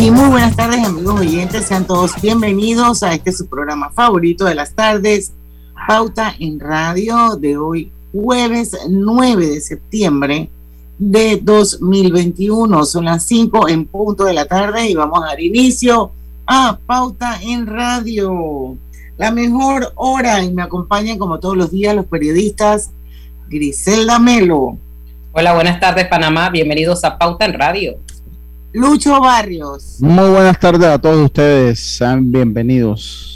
Y muy buenas tardes amigos oyentes, sean todos bienvenidos a este su programa favorito de las tardes, Pauta en Radio de hoy jueves 9 de septiembre de 2021. Son las 5 en punto de la tarde y vamos a dar inicio a Pauta en Radio. La mejor hora y me acompañan como todos los días los periodistas Griselda Melo. Hola, buenas tardes Panamá, bienvenidos a Pauta en Radio. Lucho Barrios. Muy buenas tardes a todos ustedes, sean bienvenidos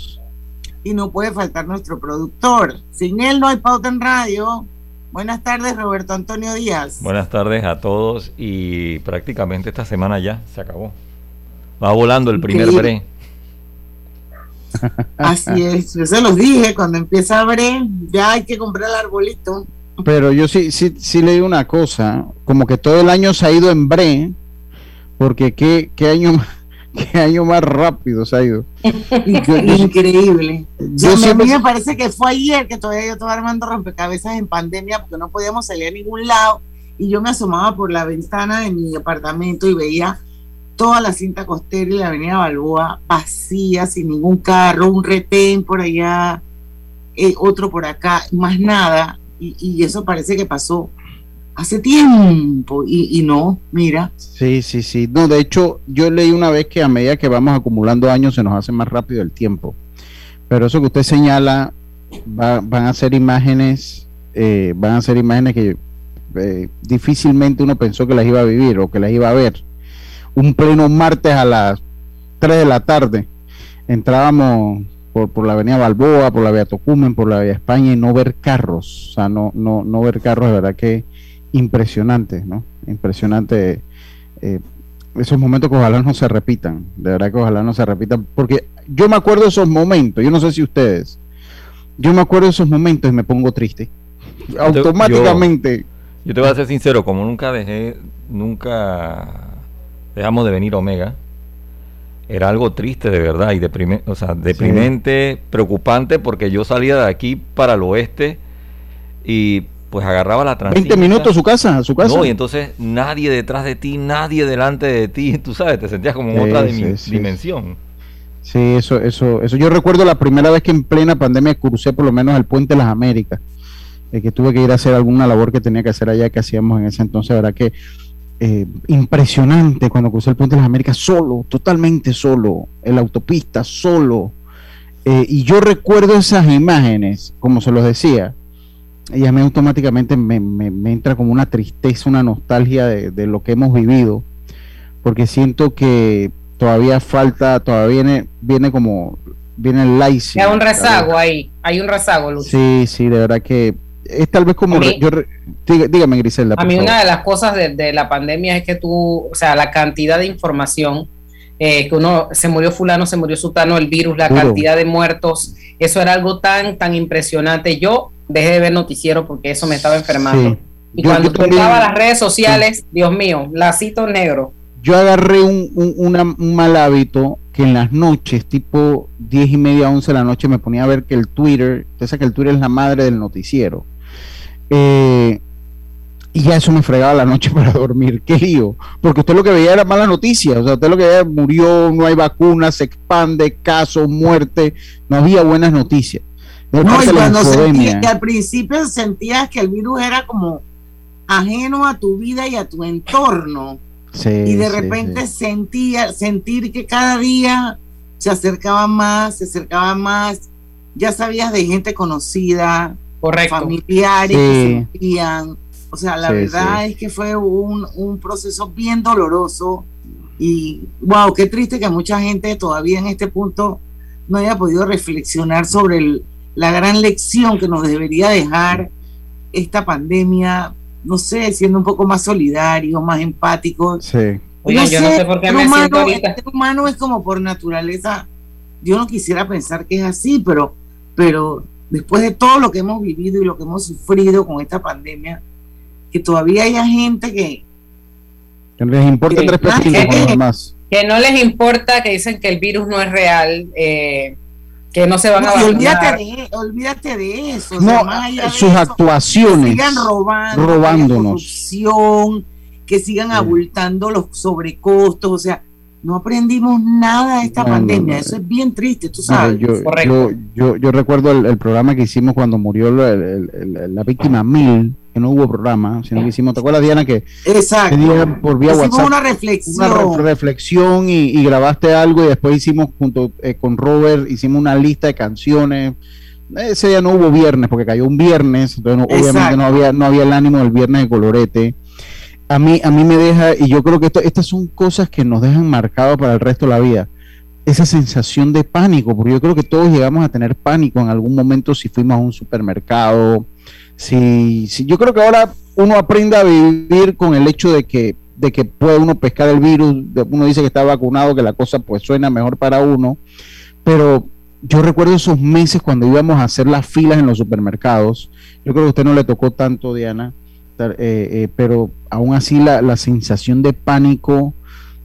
y no puede faltar nuestro productor. Sin él no hay pauta en radio. Buenas tardes, Roberto Antonio Díaz. Buenas tardes a todos y prácticamente esta semana ya se acabó. Va volando el primer bre. Así es, yo se los dije, cuando empieza bre, ya hay que comprar el arbolito. Pero yo sí, sí, sí leí una cosa, como que todo el año se ha ido en bre, porque qué, qué año qué año más rápido se ha ido. Increíble. Yo a mí me parece que fue ayer que todavía yo estaba armando rompecabezas en pandemia porque no podíamos salir a ningún lado y yo me asomaba por la ventana de mi apartamento y veía toda la cinta costera y la avenida Balboa vacía, sin ningún carro, un retén por allá, eh, otro por acá, más nada. Y, y eso parece que pasó hace tiempo y, no, mira. Sí, sí, sí. No, de hecho, yo leí una vez que a medida que vamos acumulando años se nos hace más rápido el tiempo. Pero eso que usted señala, van a ser imágenes, eh, van a ser imágenes que eh, difícilmente uno pensó que las iba a vivir o que las iba a ver. Un pleno martes a las 3 de la tarde, entrábamos por, por la avenida Balboa, por la vía Tocumen, por la vía España y no ver carros, o sea, no, no, no ver carros, de verdad que impresionante, ¿no? Impresionante eh, esos momentos que ojalá no se repitan, de verdad que ojalá no se repitan, porque yo me acuerdo de esos momentos, yo no sé si ustedes, yo me acuerdo de esos momentos y me pongo triste, automáticamente. Yo, te voy a ser sincero, como nunca dejé, nunca dejamos de venir Omega, era algo triste de verdad y o sea, deprimente, preocupante, porque yo salía de aquí para el oeste y pues agarraba la transición. 20 minutos a su casa, a su casa. No, y entonces nadie detrás de ti, nadie delante de ti, tú sabes, te sentías como en otra dimensión. Sí, eso, eso, eso. Yo recuerdo la primera vez que en plena pandemia crucé por lo menos el puente de las Américas, eh, que tuve que ir a hacer alguna labor que tenía que hacer allá que hacíamos en ese entonces, verdad que eh, impresionante cuando crucé el puente de las Américas solo, totalmente solo, en la autopista solo. Eh, y yo recuerdo esas imágenes, como se los decía, y a mí automáticamente me, entra como una tristeza, una nostalgia de, lo que hemos vivido, porque siento que todavía falta, todavía viene, viene como, viene el laicing. Hay un rezago ahí, hay un rezago, Lucho. Sí, sí, de verdad que es tal vez como, yo, dígame Griselda. A mí una de las cosas de, la pandemia es que tú, o sea, la cantidad de información, eh, que uno se murió fulano, se murió sutano, el virus, la cantidad de muertos, eso era algo tan, tan impresionante. Yo dejé de ver noticiero porque eso me estaba enfermando. Y cuando tocaba las redes sociales, Dios mío, lacito negro. Yo agarré un, un, mal hábito que en las noches, tipo 10 y media, 11 de la noche, me ponía a ver que el Twitter, usted sabe que el Twitter es la madre del noticiero. Eh, y ya eso me fregaba la noche para dormir. Qué lío. Porque usted lo que veía era mala noticia. O sea, usted lo que veía murió, no hay vacuna, se expande, caso, muerte. No había buenas noticias. No, y cuando sentías que al principio sentías que el virus era como ajeno a tu vida y a tu entorno. y de repente sentía, sentir que cada día se acercaba más, se acercaba más. Ya sabías de gente conocida, familiares que sentían. O sea, la verdad es que fue un, un proceso bien doloroso. Y wow, qué triste que mucha gente todavía en este punto no haya podido reflexionar sobre el, la gran lección que nos debería dejar esta pandemia no sé, siendo un poco más solidarios, más empáticos. Sí. Oye, yo no sé por qué me humano, siento ahorita. El ser humano es como por naturaleza, yo no quisiera pensar que es así, pero, pero después de todo lo que hemos vivido y lo que hemos sufrido con esta pandemia, que todavía haya gente que... Que les importa tres pepinos más. Que no les importa, que dicen que el virus no es real, eh, que no se van a vacunar. Olvídate de, olvídate de eso. No, sus actuaciones. Que sigan robando, robándonos. Que, sigan abultando los sobrecostos, o sea, no aprendimos nada de esta pandemia. Eso es bien triste, tú sabes. Yo, yo, yo, recuerdo el, programa que hicimos cuando murió la víctima Mil, que no hubo programa, sino que hicimos, ¿te acuerdas, Diana? Que Exacto. por vía hicimos una reflexión. Una reflexión y, grabaste algo y después hicimos junto eh, con Robert, hicimos una lista de canciones. Ese día no hubo viernes porque cayó un viernes, entonces obviamente no había, no había el ánimo del viernes de colorete a mí, a mí me deja, y yo creo que estas son cosas que nos dejan marcados para el resto de la vida, esa sensación de pánico, porque yo creo que todos llegamos a tener pánico en algún momento si fuimos a un supermercado, si, si yo creo que ahora uno aprende a vivir con el hecho de que, de que puede uno pescar el virus, uno dice que está vacunado, que la cosa pues suena mejor para uno, pero yo recuerdo esos meses cuando íbamos a hacer las filas en los supermercados, yo creo que a usted no le tocó tanto, Diana, eh, eh, pero aún así la, la, sensación de pánico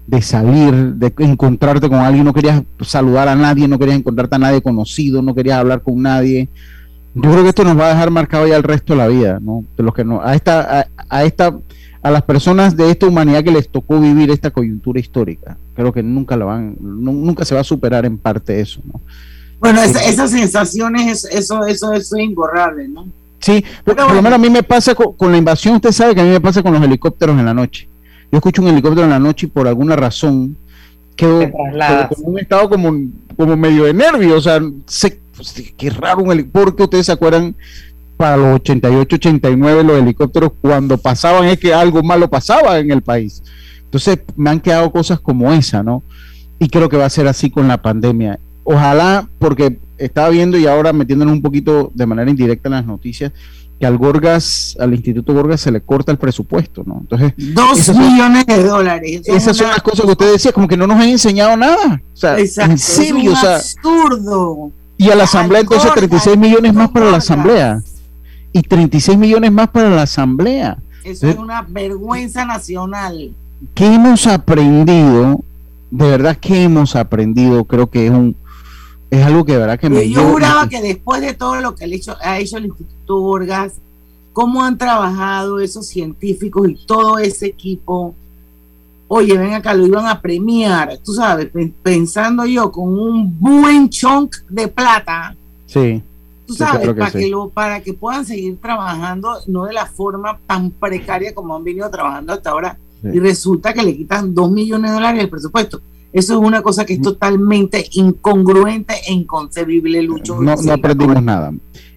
de salir, de encontrarte con alguien, no querías saludar a nadie, no querías encontrarte a nadie conocido, no querías hablar con nadie. Yo creo que esto nos va a dejar marcado ya el resto de la vida, ¿no? De los que no, a esta, a, esta, a las personas de esta humanidad que les tocó vivir esta coyuntura histórica, creo que nunca la van, nunca se va a superar en parte eso, ¿no? Bueno, esas sensaciones, eso, eso, eso es imborrable, ¿no? Sí, por, lo menos a mí me pasa con, la invasión, usted sabe que a mí me pasa con los helicópteros en la noche. Yo escucho un helicóptero en la noche y por alguna razón quedo con un estado como, como medio de nervio, o sea, sé, pues, qué raro un helicóptero, porque ustedes se acuerdan para los 88, 89 los helicópteros cuando pasaban es que algo malo pasaba en el país. Entonces me han quedado cosas como esa, ¿no? Y creo que va a ser así con la pandemia. Ojalá, porque estaba viendo y ahora metiéndonos un poquito de manera indirecta en las noticias, que al Gorgas, al Instituto Gorgas se le corta el presupuesto, ¿no? Entonces, dos millones de dólares. Esas son las cosas que usted decía, como que no nos han enseñado nada. O sea, en serio, es absurdo. Y a la asamblea entonces 36 millones más para la asamblea. Y 36 millones más para la asamblea. Eso es una vergüenza nacional. ¿Qué hemos aprendido? De verdad que hemos aprendido, creo que es un es algo que de verdad que me... Yo juraba que después de todo lo que ha hecho, ha hecho el Instituto Borgas, cómo han trabajado esos científicos y todo ese equipo, oye, ven acá, lo iban a premiar, tú sabes, pensando yo con un buen chunk de plata. Sí. Tú sabes, para, que lo, para que puedan seguir trabajando, no de la forma tan precaria como han venido trabajando hasta ahora. Y resulta que le quitan dos millones de dólares del presupuesto. Eso es una cosa que es totalmente incongruente e inconcebible, Lucho. No, no aprendimos nada.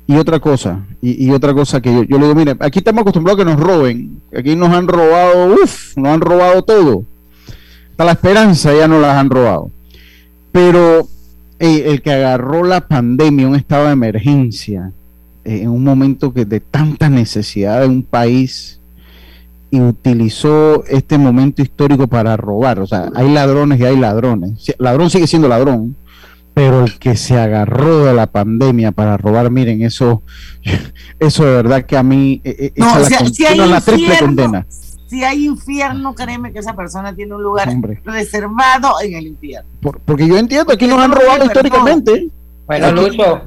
Y otra cosa, y, otra cosa que yo, yo, le digo, mire, aquí estamos acostumbrados a que nos roben, aquí nos han robado, uff, nos han robado todo. Hasta la esperanza ya no las han robado. Pero el que agarró la pandemia, un estado de emergencia, eh, en un momento que de tanta necesidad de un país, y utilizó este momento histórico para robar. O sea, hay ladrones y hay ladrones. Ladrón sigue siendo ladrón, pero el que se agarró de la pandemia para robar, miren, eso, eso de verdad que a mí eh, eh, no, si, hay la triple condena. Si hay infierno, créeme que esa persona tiene un lugar reservado en el infierno. porque yo entiendo que nos han robado históricamente. Bueno, Lucho,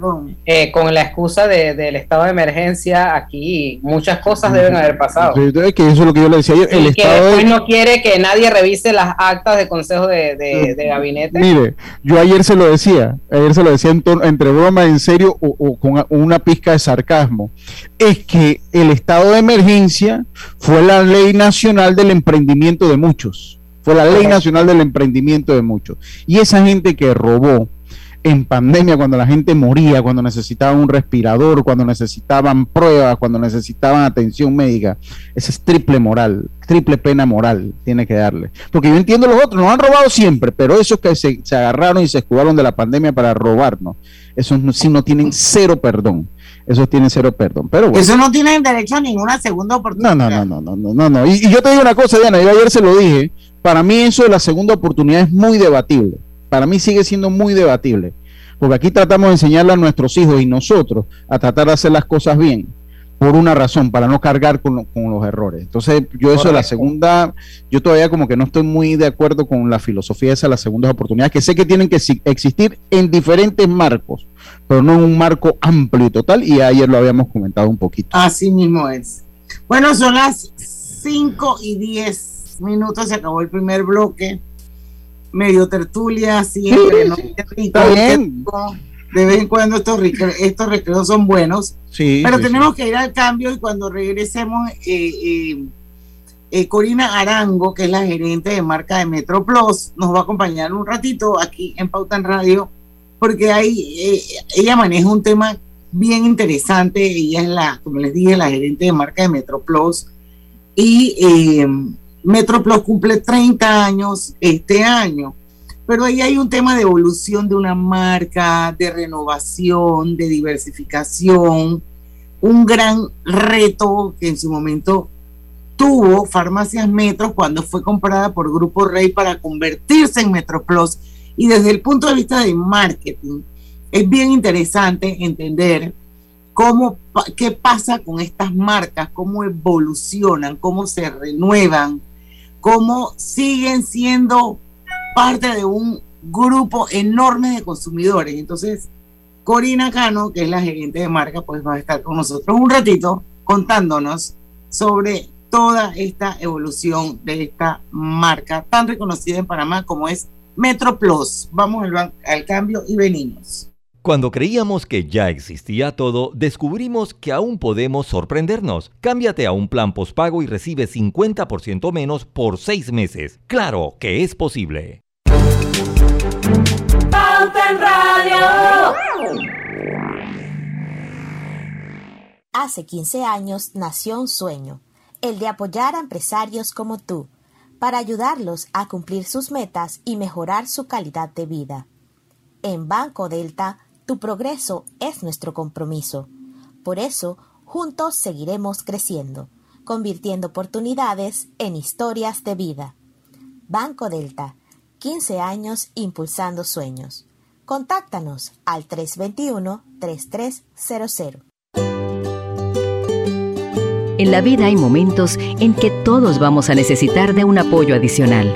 eh, con la excusa del estado de emergencia, aquí muchas cosas deben haber pasado. que eso es lo que yo le decía ayer. El que después no quiere que nadie revise las actas de consejo de, gabinete. Mire, yo ayer se lo decía, ayer se lo decía entre broma, en serio o, con una pizca de sarcasmo. Es que el estado de emergencia fue la ley nacional del emprendimiento de muchos. Fue la ley nacional del emprendimiento de muchos. Y esa gente que robó, en pandemia, cuando la gente moría, cuando necesitaban un respirador, cuando necesitaban pruebas, cuando necesitaban atención médica. Esa es triple moral, triple pena moral tiene que darle. Porque yo entiendo los otros, nos han robado siempre, pero esos que se, agarraron y se escudaron de la pandemia para robarnos, esos sí no tienen cero perdón. esos tienen cero perdón. Pero Eso no tienen derecho a ninguna segunda oportunidad. No, no, no, no, no, no, no. Y, y yo te digo una cosa, Diana, yo ayer se lo dije, para mí eso de la segunda oportunidad es muy debatible. Para mí sigue siendo muy debatible. Porque aquí tratamos de enseñarle a nuestros hijos y nosotros a tratar de hacer las cosas bien por una razón, para no cargar con, los errores. Entonces, yo eso de la segunda, yo todavía como que no estoy muy de acuerdo con la filosofía esa de las segundas oportunidades, que sé que tienen que existir en diferentes marcos, pero no en un marco amplio y total, y ayer lo habíamos comentado un poquito. Así mismo es. Bueno, son las 5 y 10 minutos, se acabó el primer bloque, medio tertulia, siempre, ¿no? Está bien. de vez en cuando estos, estos recreos son buenos, pero tenemos que ir al cambio y cuando regresemos, eh, eh, eh, Corina Arango, que es la gerente de marca de Metro Plus, nos va a acompañar un ratito aquí en Pauta en Radio, porque ahí ella maneja un tema bien interesante, ella es la, como les dije, la gerente de marca de Metro Plus, y Metro Plus cumple 30 años este año. Pero ahí hay un tema de evolución de una marca, de renovación, de diversificación, un gran reto que en su momento tuvo Farmacias Metro cuando fue comprada por Grupo Rey para convertirse en Metro Plus. Y desde el punto de vista de marketing, es bien interesante entender cómo, qué pasa con estas marcas, cómo evolucionan, cómo se renuevan, cómo siguen siendo parte de un grupo enorme de consumidores. Entonces, Corina Cano, que es la gerente de marca, pues va a estar con nosotros un ratito contándonos sobre toda esta evolución de esta marca tan reconocida en Panamá como es Metro Plus. Vamos al, al cambio y venimos. Cuando creíamos que ya existía todo, descubrimos que aún podemos sorprendernos. Cámbiate a un plan postpago y recibe 50% menos por seis meses. Claro que es posible. Radio. Hace 15 años nació un sueño, el de apoyar a empresarios como tú, para ayudarlos a cumplir sus metas y mejorar su calidad de vida. En Banco Delta, tu progreso es nuestro compromiso. Por eso, juntos seguiremos creciendo, convirtiendo oportunidades en historias de vida. Banco Delta 15 años impulsando sueños. Contáctanos al 321-3300. En la vida hay momentos en que todos vamos a necesitar de un apoyo adicional.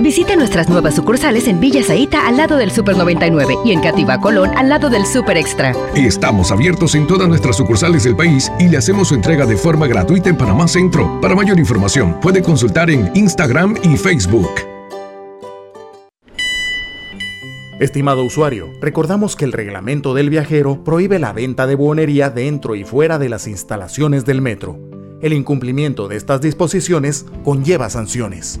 Visite nuestras nuevas sucursales en Villa Zaita al lado del Super 99 y en Cativa Colón al lado del Super Extra. Estamos abiertos en todas nuestras sucursales del país y le hacemos su entrega de forma gratuita en Panamá Centro. Para mayor información, puede consultar en Instagram y Facebook. Estimado usuario, recordamos que el reglamento del viajero prohíbe la venta de buonería dentro y fuera de las instalaciones del metro. El incumplimiento de estas disposiciones conlleva sanciones.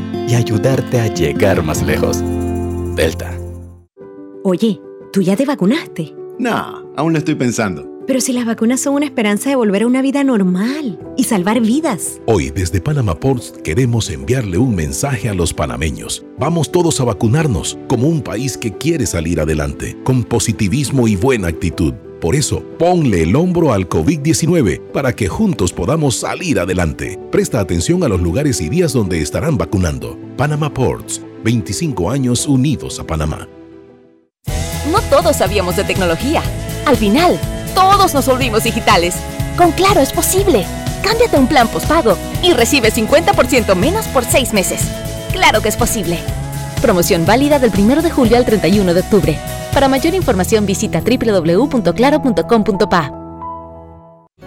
y ayudarte a llegar más lejos. Delta. Oye, ¿tú ya te vacunaste? No, aún lo estoy pensando. Pero si las vacunas son una esperanza de volver a una vida normal y salvar vidas. Hoy desde Panama Ports queremos enviarle un mensaje a los panameños. Vamos todos a vacunarnos como un país que quiere salir adelante, con positivismo y buena actitud. Por eso, ponle el hombro al COVID-19 para que juntos podamos salir adelante. Presta atención a los lugares y días donde estarán vacunando. Panama Ports, 25 años unidos a Panamá. No todos sabíamos de tecnología. Al final, todos nos volvimos digitales. Con Claro es posible. Cámbiate un plan postpago y recibe 50% menos por seis meses. Claro que es posible. Promoción válida del 1 de julio al 31 de octubre. Para mayor información visita www.claro.com.pa.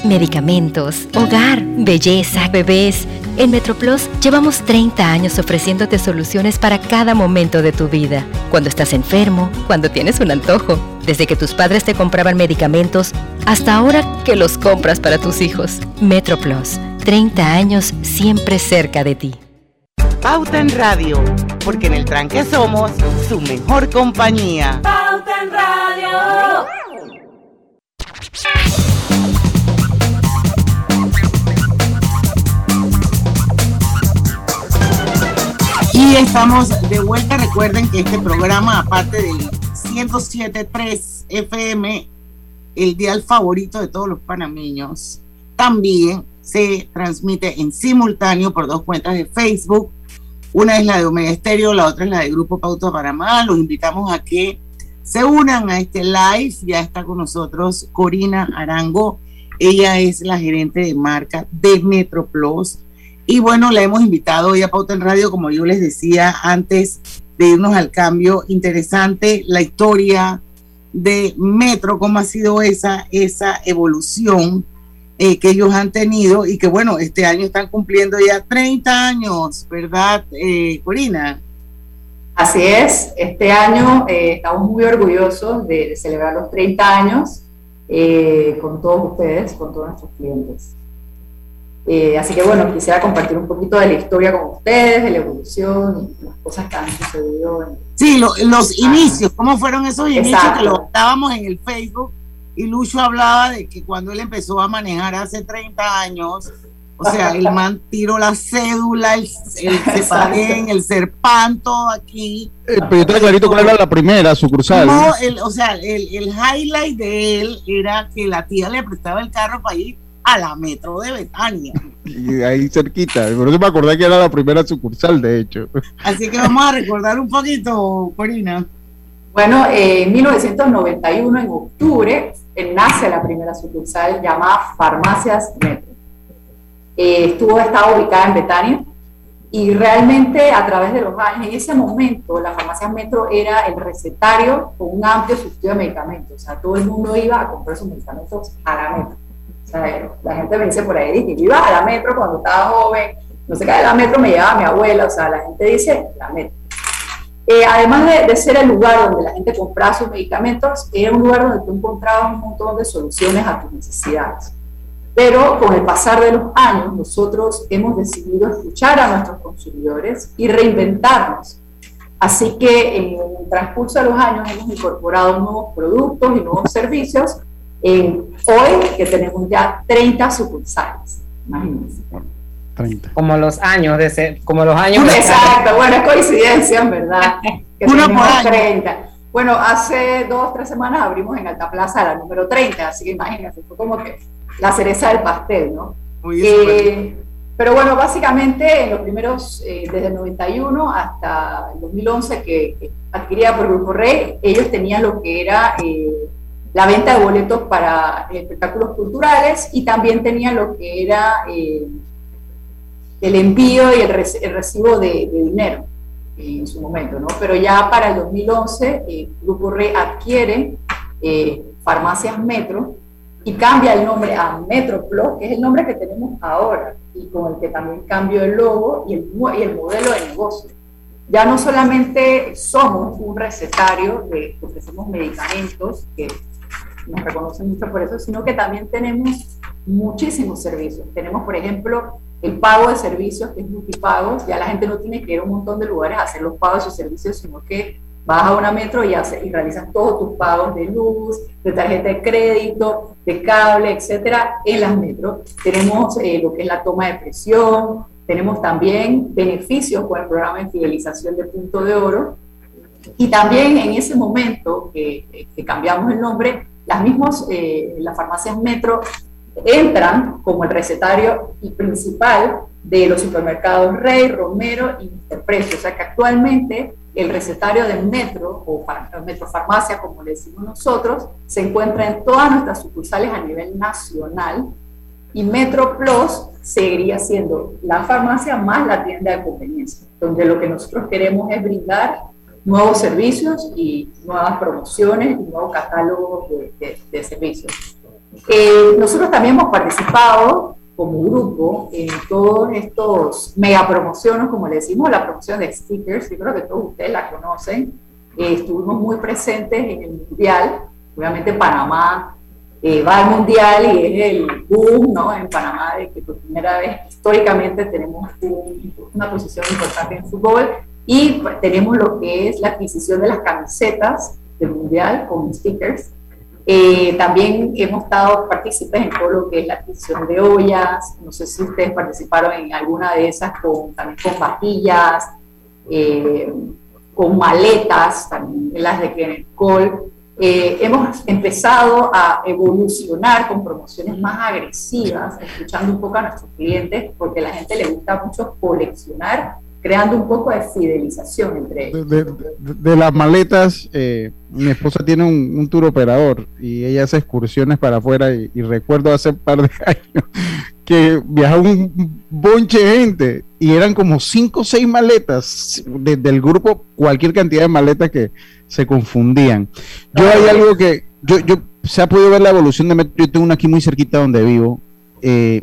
Medicamentos, hogar, belleza, bebés. En MetroPlus llevamos 30 años ofreciéndote soluciones para cada momento de tu vida. Cuando estás enfermo, cuando tienes un antojo, desde que tus padres te compraban medicamentos hasta ahora que los compras para tus hijos. MetroPlus, 30 años siempre cerca de ti. Pauta en Radio, porque en el tranque somos su mejor compañía. Pauta en Radio. Y estamos de vuelta. Recuerden que este programa, aparte del 107.3 FM, el dial favorito de todos los panameños, también se transmite en simultáneo por dos cuentas de Facebook. Una es la de Omega Estéreo, la otra es la de Grupo Pauta Panamá. Los invitamos a que se unan a este live. Ya está con nosotros Corina Arango. Ella es la gerente de marca de MetroPlus y bueno, la hemos invitado hoy a Pauta en Radio, como yo les decía antes de irnos al cambio. Interesante la historia de Metro, cómo ha sido esa, esa evolución eh, que ellos han tenido y que bueno, este año están cumpliendo ya 30 años, ¿verdad, eh, Corina? Así es, este año eh, estamos muy orgullosos de, celebrar los 30 años con todos ustedes, con todos nuestros clientes. Eh, así que bueno, quisiera compartir un poquito de la historia con ustedes, de la evolución y las cosas que han sucedido. En... Sí, los inicios, ¿cómo fueron esos inicios que lo estábamos en el Facebook? Y Lucho hablaba de que cuando él empezó a manejar hace 30 años, o sea, el man tiró la cédula, el, el el serpan, todo aquí. Eh, pero yo está clarito cuál era la primera sucursal. No, o sea, el, el highlight de él era que la tía le prestaba el carro para ir a la metro de Betania. Y ahí cerquita, por eso me acordé que era la primera sucursal, de hecho. Así que vamos a recordar un poquito, Corina. Bueno, en 1991, en octubre, nace la primera sucursal llamada Farmacias Metro. Eh, estuvo, estaba ubicada en Betania y realmente a través de los años, en ese momento, la Farmacias Metro era el recetario con un amplio surtido de medicamentos. O sea, todo el mundo iba a comprar sus medicamentos a la metro la gente me dice por ahí, que yo iba a la metro cuando estaba joven, no sé qué, de la metro me llevaba mi abuela, o sea, la gente dice la metro. Eh, además de, ser el lugar donde la gente compraba sus medicamentos, era un lugar donde tú encontrabas un montón de soluciones a tus necesidades. Pero con el pasar de los años, nosotros hemos decidido escuchar a nuestros consumidores y reinventarnos. Así que en el transcurso de los años hemos incorporado nuevos productos y nuevos servicios hoy que tenemos ya 30 sucursales, imagínense. 30. Como los años de ser, como los años. Exacto, bueno, es coincidencia, verdad. Que Uno por 30. Bueno, hace dos, tres semanas abrimos en Alta Plaza la número 30, así que imagínense, fue como que la cereza del pastel, ¿no? Muy eh, pero bueno, básicamente en los primeros, eh, desde el 91 hasta el 2011 que, que adquiría por Grupo Rey, ellos tenían lo que era eh, la venta de boletos para espectáculos culturales y también tenía lo que era eh, el envío y el, recibo de, dinero en su momento, ¿no? Pero ya para el 2011, el Grupo Re adquiere eh, Farmacias Metro y cambia el nombre a MetroPlus, que es el nombre que tenemos ahora y con el que también cambió el logo y el, y el modelo de negocio. Ya no solamente somos un recetario de ofrecemos medicamentos que nos reconocen mucho por eso, sino que también tenemos muchísimos servicios. Tenemos, por ejemplo, el pago de servicios, que es multipagos. Ya la gente no tiene que ir a un montón de lugares a hacer los pagos de sus servicios, sino que vas a una metro y, hace, realizas todos tus pagos de luz, de tarjeta de crédito, de cable, etcétera, en las metros. Tenemos eh, lo que es la toma de presión, tenemos también beneficios con el programa de fidelización de punto de oro. Y también en ese momento que cambiamos el nombre, las mismas, eh, las farmacias Metro entran como el recetario y principal de los supermercados Rey, Romero y Precio. O sea que actualmente el recetario del Metro o Metro Farmacia, como le decimos nosotros, se encuentra en todas nuestras sucursales a nivel nacional y Metro Plus seguiría siendo la farmacia más la tienda de conveniencia, donde lo que nosotros queremos es brindar nuevos servicios y nuevas promociones y nuevos catálogos de, servicios. Eh, nosotros también hemos participado como grupo en todos estos mega promociones, como le decimos, la promoción de stickers, yo creo que todos ustedes la conocen, eh, estuvimos muy presentes en el Mundial, obviamente Panamá eh, va al Mundial y es el boom ¿no? en Panamá de que por primera vez históricamente tenemos una posición importante en fútbol y tenemos lo que es la adquisición de las camisetas del Mundial con stickers. Eh, también hemos estado partícipes en todo lo que es la adquisición de ollas. No sé si ustedes participaron en alguna de esas, con, también con vajillas, eh, con maletas, también las de Cole. Eh, hemos empezado a evolucionar con promociones más agresivas, escuchando un poco a nuestros clientes, porque a la gente le gusta mucho coleccionar creando un poco de fidelización entre ellos. De, las maletas, eh, mi esposa tiene un, tour operador y ella hace excursiones para afuera y, recuerdo hace un par de años que viajaba un bonche de gente y eran como cinco o seis maletas del grupo, cualquier cantidad de maletas que se confundían. Yo hay algo que, yo, yo, se ha podido ver la evolución de Metro, yo tengo una aquí muy cerquita donde vivo, eh,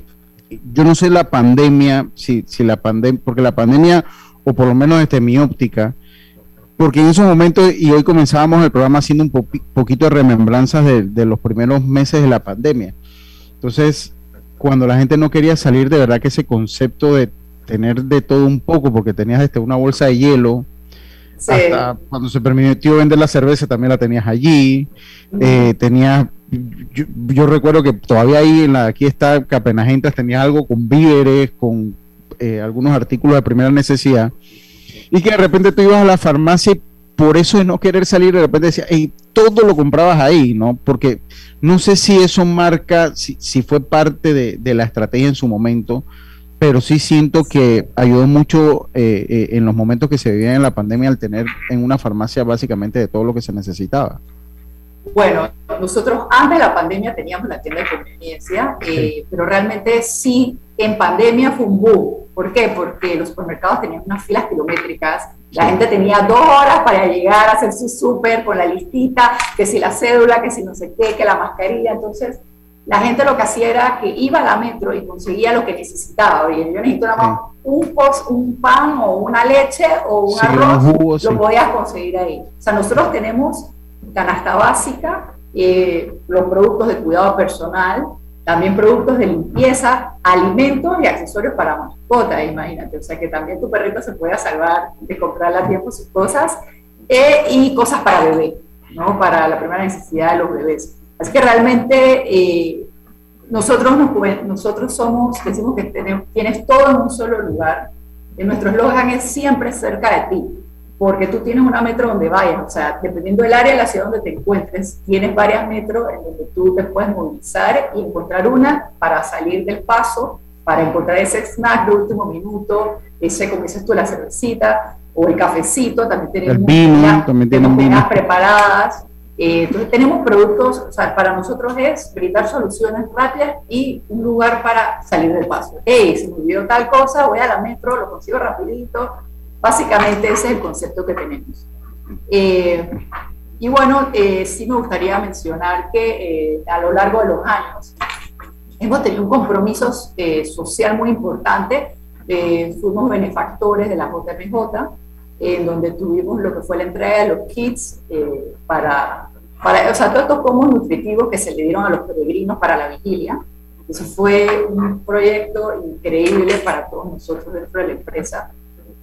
yo no sé la pandemia, si, si la pandemia, porque la pandemia, o por lo menos desde mi óptica, porque en esos momentos, y hoy comenzábamos el programa haciendo un poquito de remembranzas de, los primeros meses de la pandemia. Entonces, cuando la gente no quería salir, de verdad que ese concepto de tener de todo un poco, porque tenías desde una bolsa de hielo, hasta cuando se permitió vender la cerveza también la tenías allí, eh, tenías yo, recuerdo que todavía ahí en la aquí está Capenagentas tenía algo con víveres, con eh, algunos artículos de primera necesidad, y que de repente tú ibas a la farmacia y por eso de no querer salir, de repente decía, hey, todo lo comprabas ahí, ¿no? Porque no sé si eso marca, si, si fue parte de, la estrategia en su momento, pero sí siento que ayudó mucho eh, eh, en los momentos que se vivían en la pandemia al tener en una farmacia básicamente de todo lo que se necesitaba. Bueno, nosotros antes de la pandemia teníamos la tienda de conveniencia, eh, pero realmente sí, en pandemia fue un boom. ¿Por qué? Porque los supermercados tenían unas filas kilométricas, la gente tenía dos horas para llegar a hacer su súper con la listita, que si la cédula, que si no sé qué, que la mascarilla. Entonces, la gente lo que hacía era que iba a la metro y conseguía lo que necesitaba. Oye, yo necesito nada más un, un pan o una leche o un arroz, lo podías conseguir ahí. O sea, nosotros tenemos canasta básica, eh, los productos de cuidado personal, también productos de limpieza, alimentos y accesorios para mascotas, imagínate. O sea que también tu perrito se pueda salvar de comprarle a tiempo sus cosas eh, y cosas para bebé, ¿no? Para la primera necesidad de los bebés. Así que realmente eh, nosotros, nosotros somos, decimos que tenemos, tienes todo en un solo lugar. Y nuestro eslogan es siempre cerca de ti porque tú tienes una metro donde vayas, o sea, dependiendo del área de la ciudad donde te encuentres, tienes varias metros en donde tú te puedes movilizar y encontrar una para salir del paso, para encontrar ese snack de último minuto, ese, como dices tú, la cervecita o el cafecito, también tenemos el vino, también tenemos preparadas. Eh, entonces tenemos productos, o sea, para nosotros es brindar soluciones rápidas y un lugar para salir del paso. Hey, si me olvidó tal cosa, voy a la metro, lo consigo rapidito, Básicamente ese es el concepto que tenemos. Eh, y bueno, eh, sí me gustaría mencionar que eh, a lo largo de los años hemos tenido un compromiso social muy importante. fuimos benefactores de la JMJ, en donde tuvimos lo que fue la entrega de los kits para, para, o sea, todos estos pomos nutritivos que se le dieron a los peregrinos para la vigilia. Eso fue un proyecto increíble para todos nosotros dentro de la empresa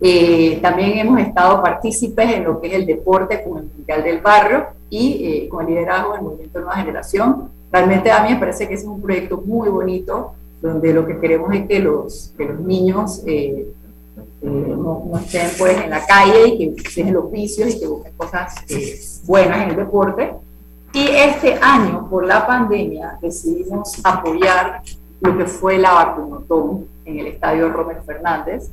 eh, también hemos estado partícipes en lo que es el deporte con el Mundial del Barrio y eh, con el liderazgo del Movimiento Nueva Generación. Realmente a mí me parece que es un proyecto muy bonito, donde lo que queremos es que los, que los niños eh, no, no, estén pues, en la calle y que busquen los vicios y que busquen cosas buenas en el deporte. Y este año, por la pandemia, decidimos apoyar lo que fue la vacunotón en el estadio Romero Fernández,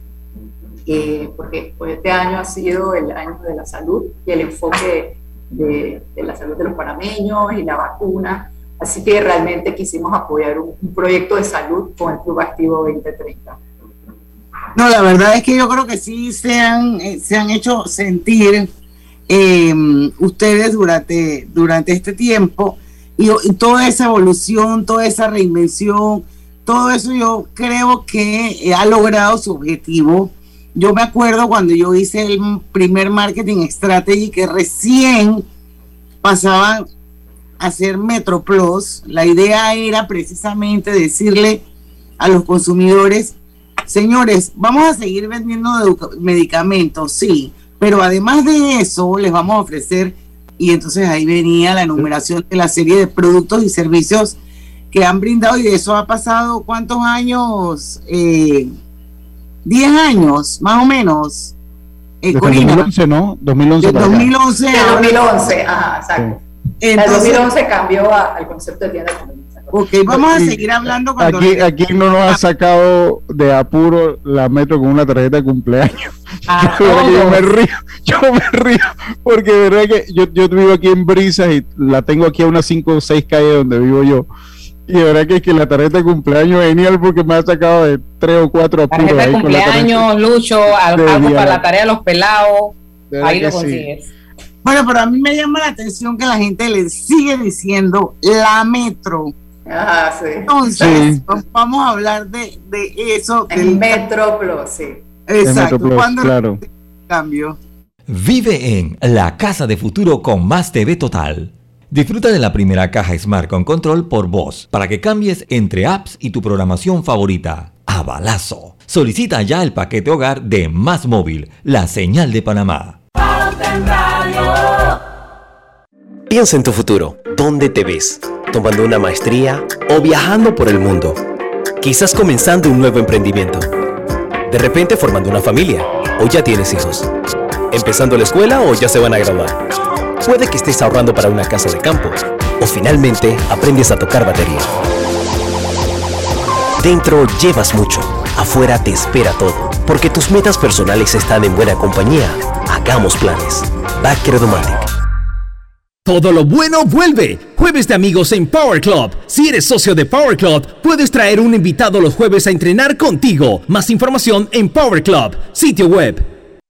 porque pues, este año ha sido el año de la salud y el enfoque de, la salud de los panameños y la vacuna. Así que realmente quisimos apoyar un, proyecto de salud con el Club Activo 2030. No, la verdad es que yo creo que sí se han, eh, se han hecho sentir em, ustedes durante, durante este tiempo y, toda esa evolución, toda esa reinvención, todo eso yo creo que ha logrado su objetivo. Yo me acuerdo cuando yo hice el primer marketing strategy que recién pasaban a hacer Metro Plus. La idea era precisamente decirle a los consumidores, señores, vamos a seguir vendiendo medicamentos, sí, pero además de eso les vamos a ofrecer y entonces ahí venía la enumeración de la serie de productos y servicios que han brindado y de eso ha pasado cuántos años, eh, 10 años más o menos. Eh, 2011, ¿no? 2011. 2011. 2011, ajá, exacto. el 2011 cambió al concepto de tienda de Ok, vamos a seguir hablando cuando aquí, aquí no nos ha sacado de apuro la metro con una tarjeta de cumpleaños. Ah, yo, me río, yo me río, porque de verdad que yo, yo vivo aquí en Brisas y la tengo aquí a unas 5 o 6 calles donde vivo yo. Y verdad que, es que la tarjeta de cumpleaños es genial porque me ha sacado de 3 o 4 apuros. Tarjeta de cumpleaños, Lucho, algo para la tarea de los pelados, ahí lo consigues. Bueno, pero a mí me llama la atención que la gente le sigue diciendo la metro Ah, sí. Entonces, vamos a hablar de, de eso. El Metro Plus, sí. Exacto. ¿Cuándo claro. cambio? Vive en la casa de futuro con Más TV Total. Disfruta de la primera caja Smart con control por voz para que cambies entre apps y tu programación favorita. A balazo. Solicita ya el paquete hogar de Más Móvil, la señal de Panamá. Piensa en tu futuro. ¿Dónde te ves? tomando una maestría o viajando por el mundo. Quizás comenzando un nuevo emprendimiento. De repente formando una familia o ya tienes hijos. Empezando la escuela o ya se van a graduar. Puede que estés ahorrando para una casa de campo o finalmente aprendes a tocar batería. Dentro llevas mucho, afuera te espera todo, porque tus metas personales están en buena compañía. Hagamos planes. Backer Automatic. Todo lo bueno vuelve. Jueves de amigos en Power Club. Si eres socio de Power Club, puedes traer un invitado los jueves a entrenar contigo. Más información en Power Club, sitio web.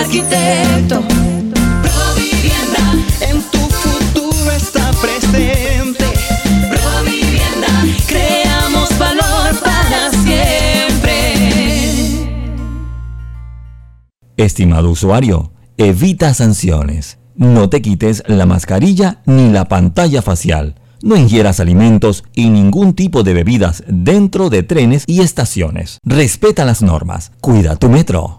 arquitecto. Provivienda, en tu futuro está presente. Estimado usuario, evita sanciones. No te quites la mascarilla ni la pantalla facial. No ingieras alimentos y ningún tipo de bebidas dentro de trenes y estaciones. Respeta las normas. Cuida tu metro.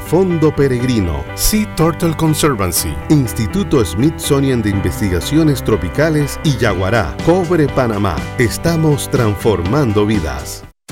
Fondo Peregrino, Sea Turtle Conservancy, Instituto Smithsonian de Investigaciones Tropicales y Yaguará, Cobre Panamá. Estamos transformando vidas.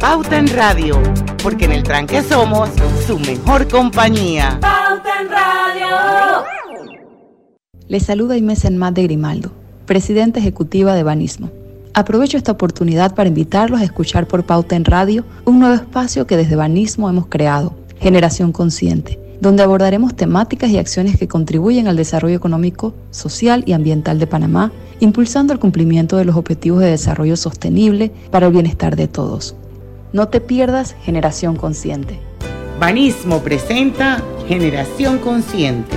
Pauta en Radio, porque en el tranque somos su mejor compañía. Pauta en Radio. Les saluda Inés Enmat de Grimaldo, presidenta ejecutiva de Banismo. Aprovecho esta oportunidad para invitarlos a escuchar por Pauta en Radio un nuevo espacio que desde Banismo hemos creado, Generación Consciente, donde abordaremos temáticas y acciones que contribuyen al desarrollo económico, social y ambiental de Panamá, impulsando el cumplimiento de los objetivos de desarrollo sostenible para el bienestar de todos. No te pierdas Generación Consciente. Banismo presenta Generación Consciente.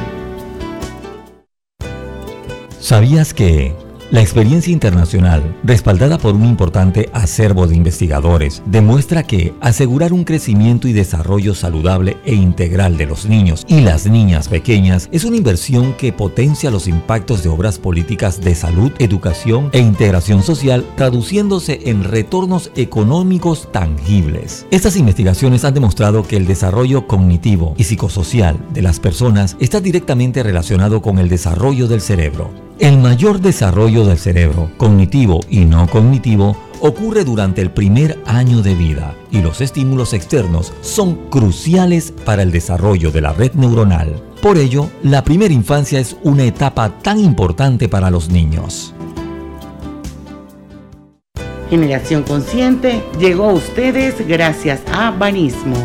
¿Sabías que la experiencia internacional, respaldada por un importante acervo de investigadores, demuestra que asegurar un crecimiento y desarrollo saludable e integral de los niños y las niñas pequeñas es una inversión que potencia los impactos de obras políticas de salud, educación e integración social, traduciéndose en retornos económicos tangibles. Estas investigaciones han demostrado que el desarrollo cognitivo y psicosocial de las personas está directamente relacionado con el desarrollo del cerebro. El mayor desarrollo del cerebro, cognitivo y no cognitivo, ocurre durante el primer año de vida y los estímulos externos son cruciales para el desarrollo de la red neuronal. Por ello, la primera infancia es una etapa tan importante para los niños. Generación Consciente llegó a ustedes gracias a Banismo.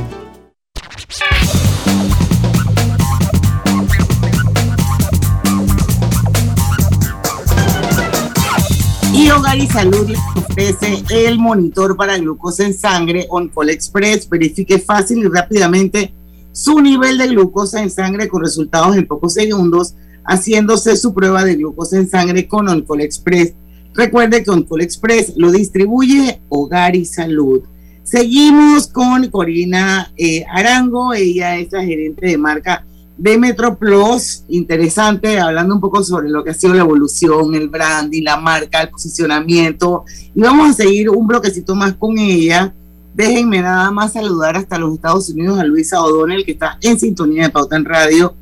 Y Hogar y Salud les ofrece el monitor para glucosa en sangre OnCall Express. Verifique fácil y rápidamente su nivel de glucosa en sangre con resultados en pocos segundos, haciéndose su prueba de glucosa en sangre con OnCall Express. Recuerde que OnCall Express lo distribuye Hogar y Salud. Seguimos con Corina eh, Arango, ella es la gerente de marca de Metro Plus, interesante, hablando un poco sobre lo que ha sido la evolución, el branding, la marca, el posicionamiento. Y vamos a seguir un bloquecito más con ella. Déjenme nada más saludar hasta los Estados Unidos a Luisa O'Donnell, que está en sintonía de Pauta en Radio.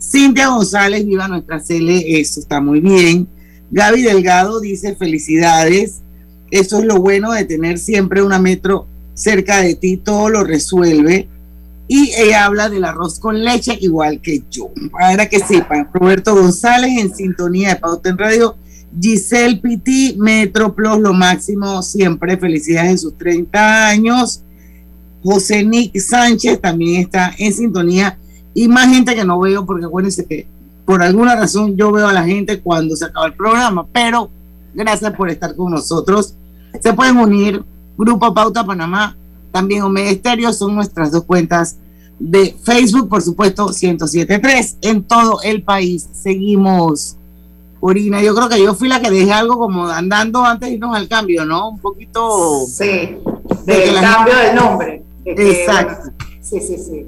Cintia González, viva nuestra Cele, eso está muy bien. Gaby Delgado dice felicidades. Eso es lo bueno de tener siempre una metro cerca de ti, todo lo resuelve y ella habla del arroz con leche igual que yo. Para que sepan, Roberto González en sintonía de Pauta en Radio, Giselle Piti, Metro Plus, lo máximo, siempre felicidades en sus 30 años. José Nick Sánchez también está en sintonía y más gente que no veo porque acuérdense que por alguna razón yo veo a la gente cuando se acaba el programa, pero gracias por estar con nosotros. Se pueden unir Grupo Pauta Panamá, también Omega Estéreo, son nuestras dos cuentas de Facebook, por supuesto, 1073 en todo el país. Seguimos, Orina. Yo creo que yo fui la que dejé algo como andando antes de irnos al cambio, ¿no? Un poquito. Sí, del cambio del nombre. Exacto. sí, sí, sí.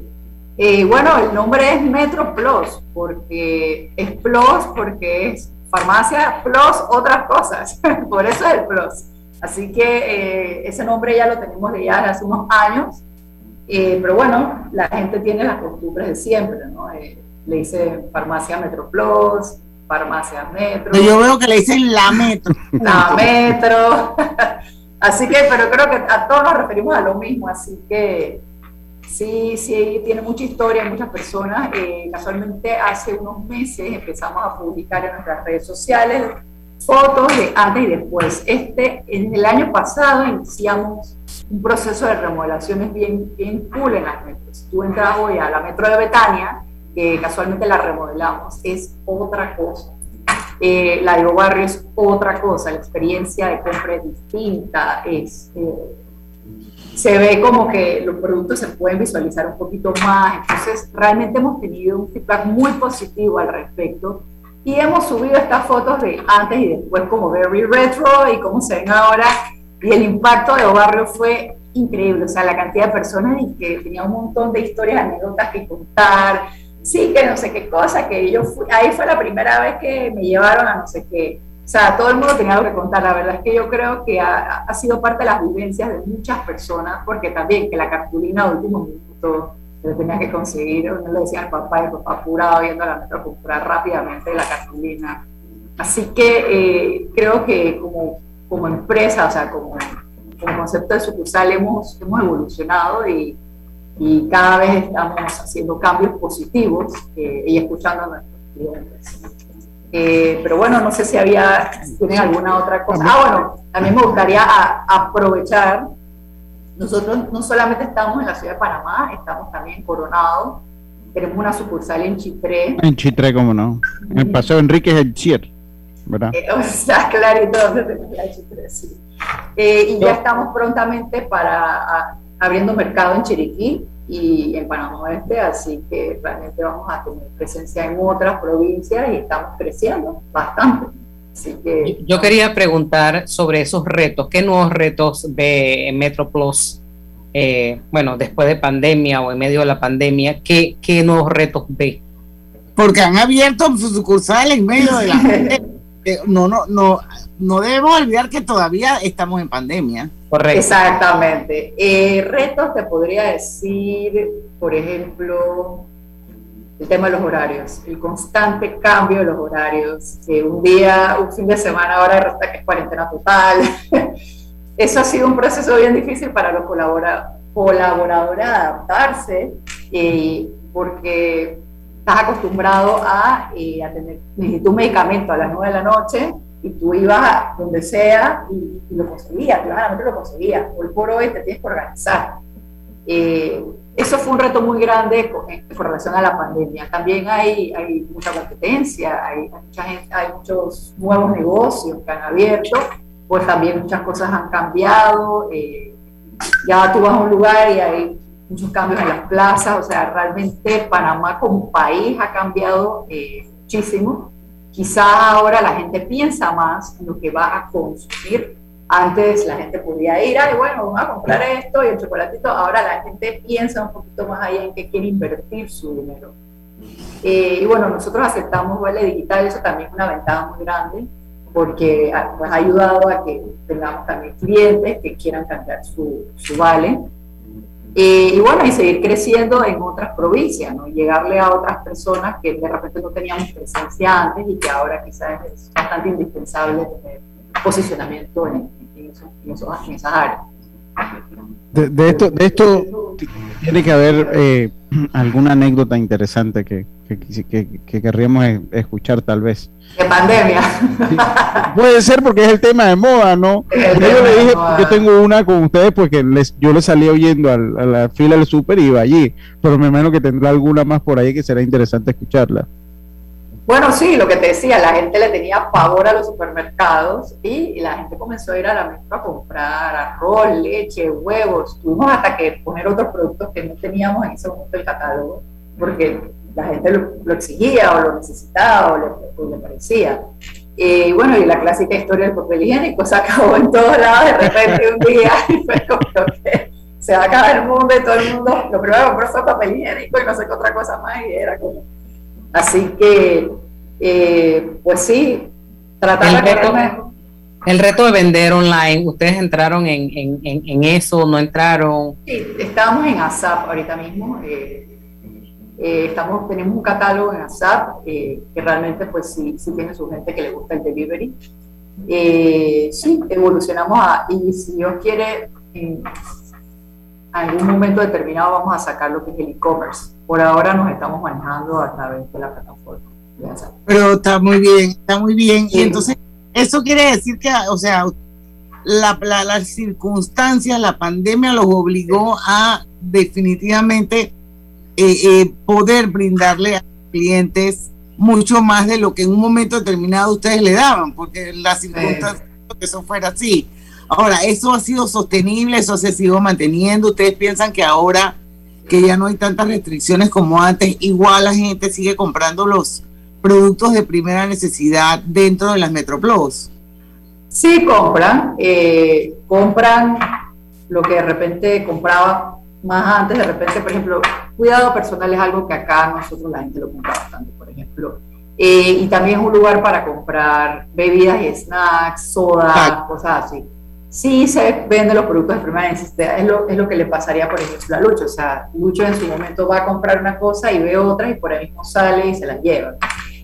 Eh, bueno, el nombre es Metro Plus, porque es Plus, porque es farmacia plus otras cosas. por eso es el Plus. Así que eh, ese nombre ya lo tenemos de ya hace unos años eh, pero bueno, la gente tiene las costumbres de siempre, ¿no? Eh, le dicen farmacia Metro Plus, farmacia Metro. Yo veo que le dicen la Metro. la Metro. así que, pero creo que a todos nos referimos a lo mismo, así que sí, sí, tiene mucha historia, muchas personas. Eh, casualmente hace unos meses empezamos a publicar en nuestras redes sociales fotos de antes y después. Este, en el año pasado iniciamos un proceso de remodelaciones bien, bien cool en las metros. Tú entras hoy a la metro de Betania, que casualmente la remodelamos, es otra cosa. Eh, la de Barrio es otra cosa, la experiencia de compra es distinta, es, eh, se ve como que los productos se pueden visualizar un poquito más, entonces realmente hemos tenido un feedback muy positivo al respecto y hemos subido estas fotos de antes y después como very retro y como se ven ahora y el impacto de Barrio fue increíble, o sea, la cantidad de personas y que tenía un montón de historias, anécdotas que contar, sí, que no sé qué cosa, que yo fui, ahí fue la primera vez que me llevaron a no sé qué, o sea, todo el mundo tenía algo que contar, la verdad es que yo creo que ha, ha sido parte de las vivencias de muchas personas, porque también que la cartulina último minuto, le tenía que conseguir, uno le decía al papá, y el papá apurado yendo a la metro a comprar rápidamente la gasolina. Así que eh, creo que como, como empresa, o sea, como, como concepto de sucursal hemos, hemos evolucionado y, y cada vez estamos haciendo cambios positivos eh, y escuchando a nuestros clientes. Eh, pero bueno, no sé si había, tienen alguna otra cosa. Ah, bueno, también me gustaría aprovechar nosotros no solamente estamos en la ciudad de Panamá, estamos también en Coronado, tenemos una sucursal en Chitré. En Chitré, cómo no. En el Paseo Enrique el Chier, ¿verdad? Eh, o sea, clarito donde tenemos la Chitré, sí. Eh, y ya estamos prontamente para abriendo mercado en Chiriquí y en Panamá Oeste, así que realmente vamos a tener presencia en otras provincias y estamos creciendo bastante yo quería preguntar sobre esos retos. ¿Qué nuevos retos ve Metro Plus? Eh, bueno, después de pandemia o en medio de la pandemia, ¿qué, qué nuevos retos ve? Porque han abierto su sucursal en medio de la pandemia. No, no, no, no debemos olvidar que todavía estamos en pandemia. Correcto. Exactamente. Eh, retos te podría decir, por ejemplo, el tema de los horarios, el constante cambio de los horarios, que un día, un fin de semana ahora resulta que es cuarentena total. Eso ha sido un proceso bien difícil para los colaboradores adaptarse, eh, porque estás acostumbrado a, eh, a tener, necesito un medicamento a las 9 de la noche y tú ibas donde sea y, lo conseguías, claramente lo conseguías. Hoy por hoy te tienes que organizar. Eh, eso fue un reto muy grande con, relación a la pandemia. También hay, hay mucha competencia, hay, mucha gente, hay muchos nuevos negocios que han abierto, pues también muchas cosas han cambiado. Eh, ya tú vas a un lugar y hay muchos cambios en las plazas, o sea, realmente Panamá como país ha cambiado eh, muchísimo. Quizás ahora la gente piensa más en lo que va a consumir antes la gente podía ir, ay, bueno, vamos a comprar esto y el chocolatito. Ahora la gente piensa un poquito más allá en qué quiere invertir su dinero. Eh, y bueno, nosotros aceptamos vale digital, eso también es una ventaja muy grande, porque pues, ha ayudado a que tengamos también clientes que quieran cambiar su, su vale. Eh, y bueno, y seguir creciendo en otras provincias, ¿no? llegarle a otras personas que de repente no teníamos presencia antes y que ahora quizás es bastante indispensable tener posicionamiento en, esas áreas. De, esto, de esto tiene que haber eh, alguna anécdota interesante que, que, querríamos escuchar tal vez. De pandemia. puede ser porque es el tema de moda, ¿no? Yo le dije, yo tengo una con ustedes porque les, yo le salí oyendo a la fila del súper y iba allí, pero me imagino que tendrá alguna más por ahí que será interesante escucharla. Bueno, sí, lo que te decía, la gente le tenía pavor a los supermercados y la gente comenzó a ir a la metro a comprar arroz, leche, huevos. Tuvimos hasta que poner otros productos que no teníamos en ese momento del catálogo porque la gente lo, exigía o lo necesitaba o le, parecía. Y bueno, y la clásica historia del papel higiénico se acabó en todos lados de repente un día y fue como que se va a acabar el mundo y todo el mundo, lo primero que compró fue papel higiénico y no sé qué otra cosa más y era como Así que, eh, pues sí, tratar el reto, el reto de vender online, ¿ustedes entraron en, en, eso, no entraron? Sí, estábamos en ASAP ahorita mismo. Eh, eh, estamos, tenemos un catálogo en ASAP que realmente pues sí, sí tiene su gente que le gusta el delivery. sí, evolucionamos a, y si Dios quiere, en algún momento determinado vamos a sacar lo que es el e-commerce por ahora nos estamos manejando a través de la plataforma. Pero está muy bien, está muy bien. Y entonces, eso quiere decir que, o sea, la, las circunstancias, la pandemia los obligó a definitivamente eh, eh, poder brindarle a clientes mucho más de lo que en un momento determinado ustedes le daban, porque las circunstancias que eso fuera así. Ahora, eso ha sido sostenible, eso se sido manteniendo. Ustedes piensan que ahora que ya no hay tantas restricciones como antes, igual la gente sigue comprando los productos de primera necesidad dentro de las Metroplos. Sí, compran, eh, compran lo que de repente compraba más antes, de repente, por ejemplo, cuidado personal es algo que acá nosotros la gente lo compra bastante, por ejemplo. Eh, y también es un lugar para comprar bebidas y snacks, sodas, cosas así. Sí se venden los productos de primera necesidad. Es lo, es lo que le pasaría, por ejemplo, a Lucho. O sea, Lucho en su momento va a comprar una cosa y ve otra y por ahí mismo sale y se las lleva.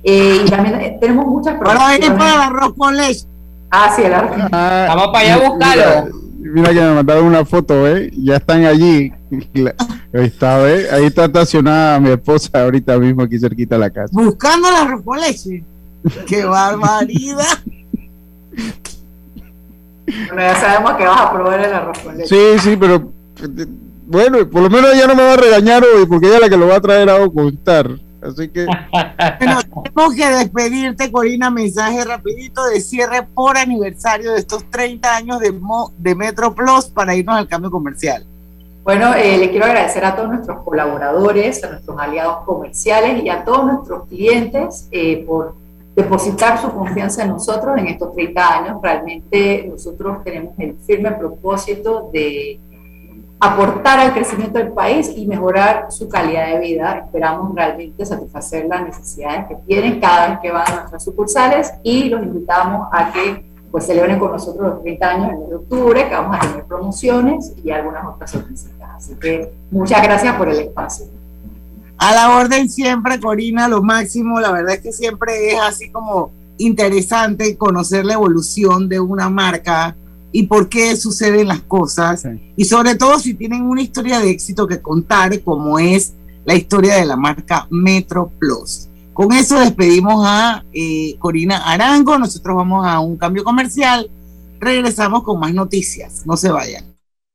Eh, y también eh, tenemos muchas producciones. Ahora para el arroz con leche. Ah, sí, el arroz. Ah, Vamos para allá a buscarlo. Mira, que me mandaron una foto, ¿eh? Ya están allí. Ahí está, ¿eh? Ahí está estacionada mi esposa ahorita mismo aquí cerquita de la casa. Buscando el arroz con leche. ¡Qué barbaridad! Bueno, ya sabemos que vas a probar el arroz con leche. Sí, sí, pero bueno, por lo menos ella no me va a regañar hoy porque ella es la que lo va a traer a ocultar. Así que. bueno, tenemos que despedirte, Corina. Mensaje rapidito de cierre por aniversario de estos 30 años de, de Metro Plus para irnos al cambio comercial. Bueno, eh, le quiero agradecer a todos nuestros colaboradores, a nuestros aliados comerciales y a todos nuestros clientes eh, por depositar su confianza en nosotros en estos 30 años. Realmente nosotros tenemos el firme propósito de aportar al crecimiento del país y mejorar su calidad de vida. Esperamos realmente satisfacer las necesidades que tienen cada vez que van a nuestras sucursales y los invitamos a que pues celebren con nosotros los 30 años en de octubre, que vamos a tener promociones y algunas otras sorpresas. Así que muchas gracias por el espacio. A la orden siempre, Corina, lo máximo. La verdad es que siempre es así como interesante conocer la evolución de una marca y por qué suceden las cosas. Y sobre todo si tienen una historia de éxito que contar, como es la historia de la marca Metro Plus. Con eso despedimos a eh, Corina Arango. Nosotros vamos a un cambio comercial. Regresamos con más noticias. No se vayan.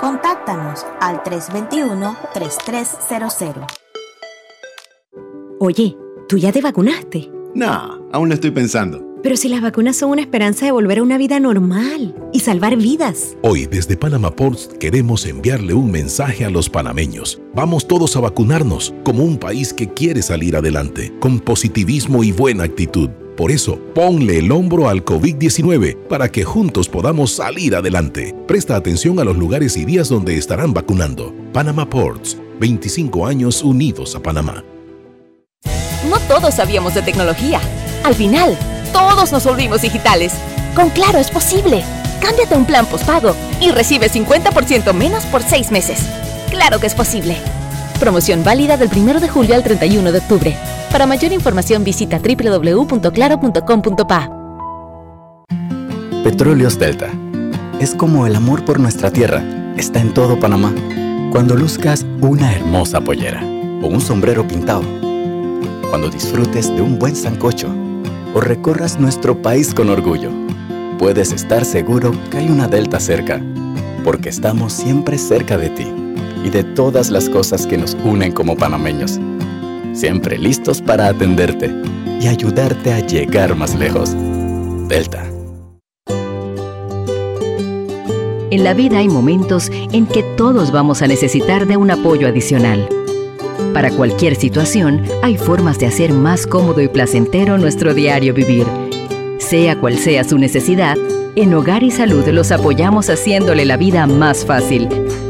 Contáctanos al 321-3300. Oye, ¿tú ya te vacunaste? No, aún lo estoy pensando. Pero si las vacunas son una esperanza de volver a una vida normal y salvar vidas. Hoy desde Panama Ports queremos enviarle un mensaje a los panameños. Vamos todos a vacunarnos como un país que quiere salir adelante, con positivismo y buena actitud. Por eso, ponle el hombro al COVID-19 para que juntos podamos salir adelante. Presta atención a los lugares y días donde estarán vacunando. Panama Ports, 25 años unidos a Panamá. No todos sabíamos de tecnología. Al final, todos nos volvimos digitales. Con Claro es posible. Cámbiate un plan postpago y recibe 50% menos por 6 meses. Claro que es posible. Promoción válida del 1 de julio al 31 de octubre. Para mayor información visita www.claro.com.pa. Petróleos Delta. Es como el amor por nuestra tierra. Está en todo Panamá. Cuando luzcas una hermosa pollera o un sombrero pintado. Cuando disfrutes de un buen sancocho o recorras nuestro país con orgullo. Puedes estar seguro que hay una Delta cerca, porque estamos siempre cerca de ti y de todas las cosas que nos unen como panameños siempre listos para atenderte y ayudarte a llegar más lejos. Delta. En la vida hay momentos en que todos vamos a necesitar de un apoyo adicional. Para cualquier situación, hay formas de hacer más cómodo y placentero nuestro diario vivir. Sea cual sea su necesidad, en Hogar y Salud los apoyamos haciéndole la vida más fácil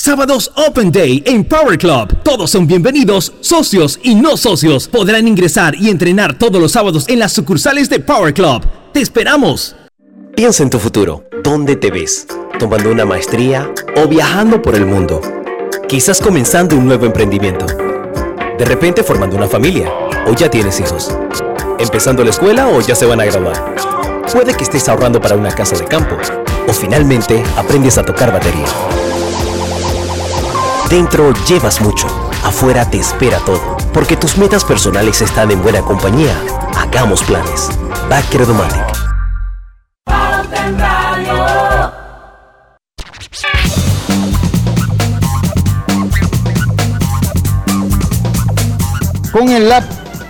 Sábados Open Day en Power Club. Todos son bienvenidos, socios y no socios. Podrán ingresar y entrenar todos los sábados en las sucursales de Power Club. ¡Te esperamos! Piensa en tu futuro. ¿Dónde te ves? ¿Tomando una maestría o viajando por el mundo? Quizás comenzando un nuevo emprendimiento. De repente formando una familia o ya tienes hijos. Empezando la escuela o ya se van a graduar. Puede que estés ahorrando para una casa de campo o finalmente aprendes a tocar batería. Dentro llevas mucho, afuera te espera todo, porque tus metas personales están en buena compañía. Hagamos planes. Back Con el app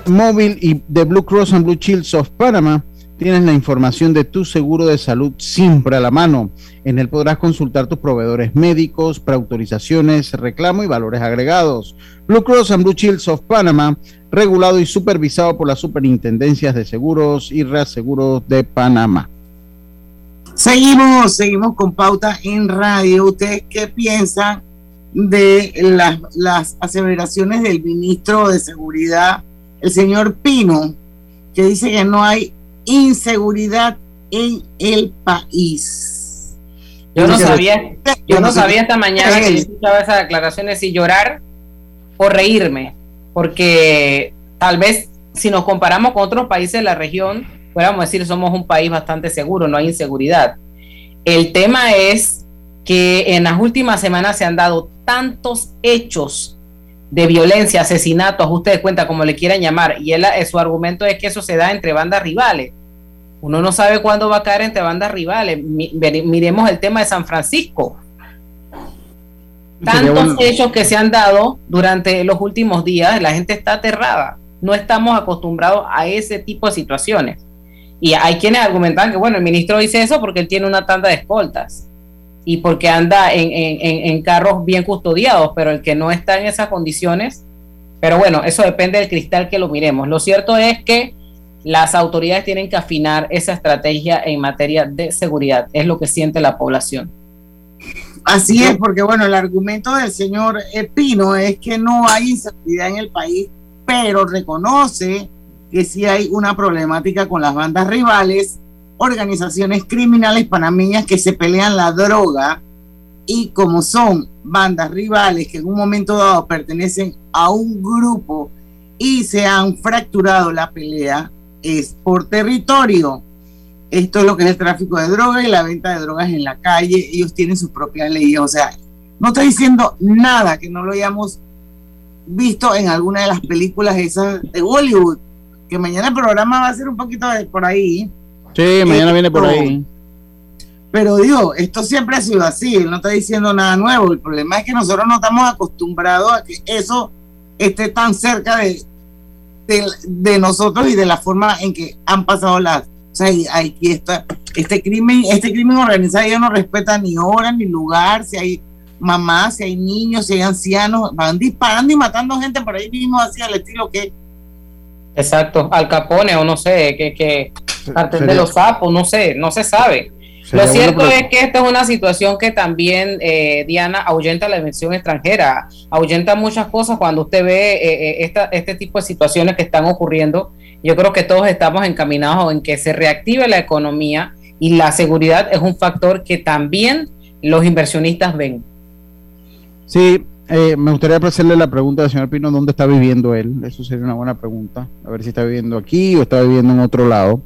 móvil y de Blue Cross and Blue Shields of Panama, tienes la información de tu seguro de salud siempre a la mano. En él podrás consultar tus proveedores médicos, preautorizaciones, reclamo y valores agregados. Blue Cross and Blue Shields of Panama, regulado y supervisado por las superintendencias de seguros y reaseguros de Panamá. Seguimos, seguimos con pauta en radio. ¿Ustedes qué piensan de las, las aseveraciones del ministro de Seguridad, el señor Pino, que dice que no hay inseguridad en el país. Yo no sabía, yo no sabía esta mañana que escuchaba esas declaraciones y llorar o reírme, porque tal vez si nos comparamos con otros países de la región, podríamos decir somos un país bastante seguro, no hay inseguridad. El tema es que en las últimas semanas se han dado tantos hechos de violencia, asesinato, ajuste de cuenta, como le quieran llamar, y él, eh, su argumento es que eso se da entre bandas rivales. Uno no sabe cuándo va a caer entre bandas rivales. miremos el tema de San Francisco. Tantos hechos que se han dado durante los últimos días, la gente está aterrada. No estamos acostumbrados a ese tipo de situaciones. Y hay quienes argumentan que, bueno, el ministro dice eso porque él tiene una tanda de escoltas y porque anda en, en, carros bien custodiados, pero el que no está en esas condiciones, pero bueno, eso depende del cristal que lo miremos. Lo cierto es que las autoridades tienen que afinar esa estrategia en materia de seguridad, es lo que siente la población. Así es, porque bueno, el argumento del señor Pino es que no hay inseguridad en el país, pero reconoce que sí hay una problemática con las bandas rivales organizaciones criminales panameñas que se pelean la droga y como son bandas rivales que en un momento dado pertenecen a un grupo y se han fracturado la pelea, es por territorio. Esto es lo que es el tráfico de drogas y la venta de drogas en la calle. Ellos tienen sus propias leyes. O sea, no estoy diciendo nada que no lo hayamos visto en alguna de las películas esas de Hollywood. Que mañana el programa va a ser un poquito de por ahí. Sí, mañana viene por ahí. Pero digo, esto siempre ha sido así, él no está diciendo nada nuevo. El problema es que nosotros no estamos acostumbrados a que eso esté tan cerca de, de, nosotros y de la forma en que han pasado las. O sea, aquí está, este crimen, este crimen organizado ya no respeta ni hora ni lugar, si hay mamás, si hay niños, si hay ancianos, van disparando y matando gente por ahí mismo, así al estilo que. Exacto, al capone o no sé, que, que parte de los sapos, no sé, no se sabe. Lo cierto es que esta es una situación que también, eh, Diana, ahuyenta la dimensión extranjera, ahuyenta muchas cosas cuando usted ve eh, eh, esta, este tipo de situaciones que están ocurriendo. Yo creo que todos estamos encaminados en que se reactive la economía y la seguridad es un factor que también los inversionistas ven. Sí, me gustaría hacerle la pregunta al señor Pino, ¿dónde está viviendo él? Eso sería una buena pregunta. A ver si está viviendo aquí o está viviendo en otro lado.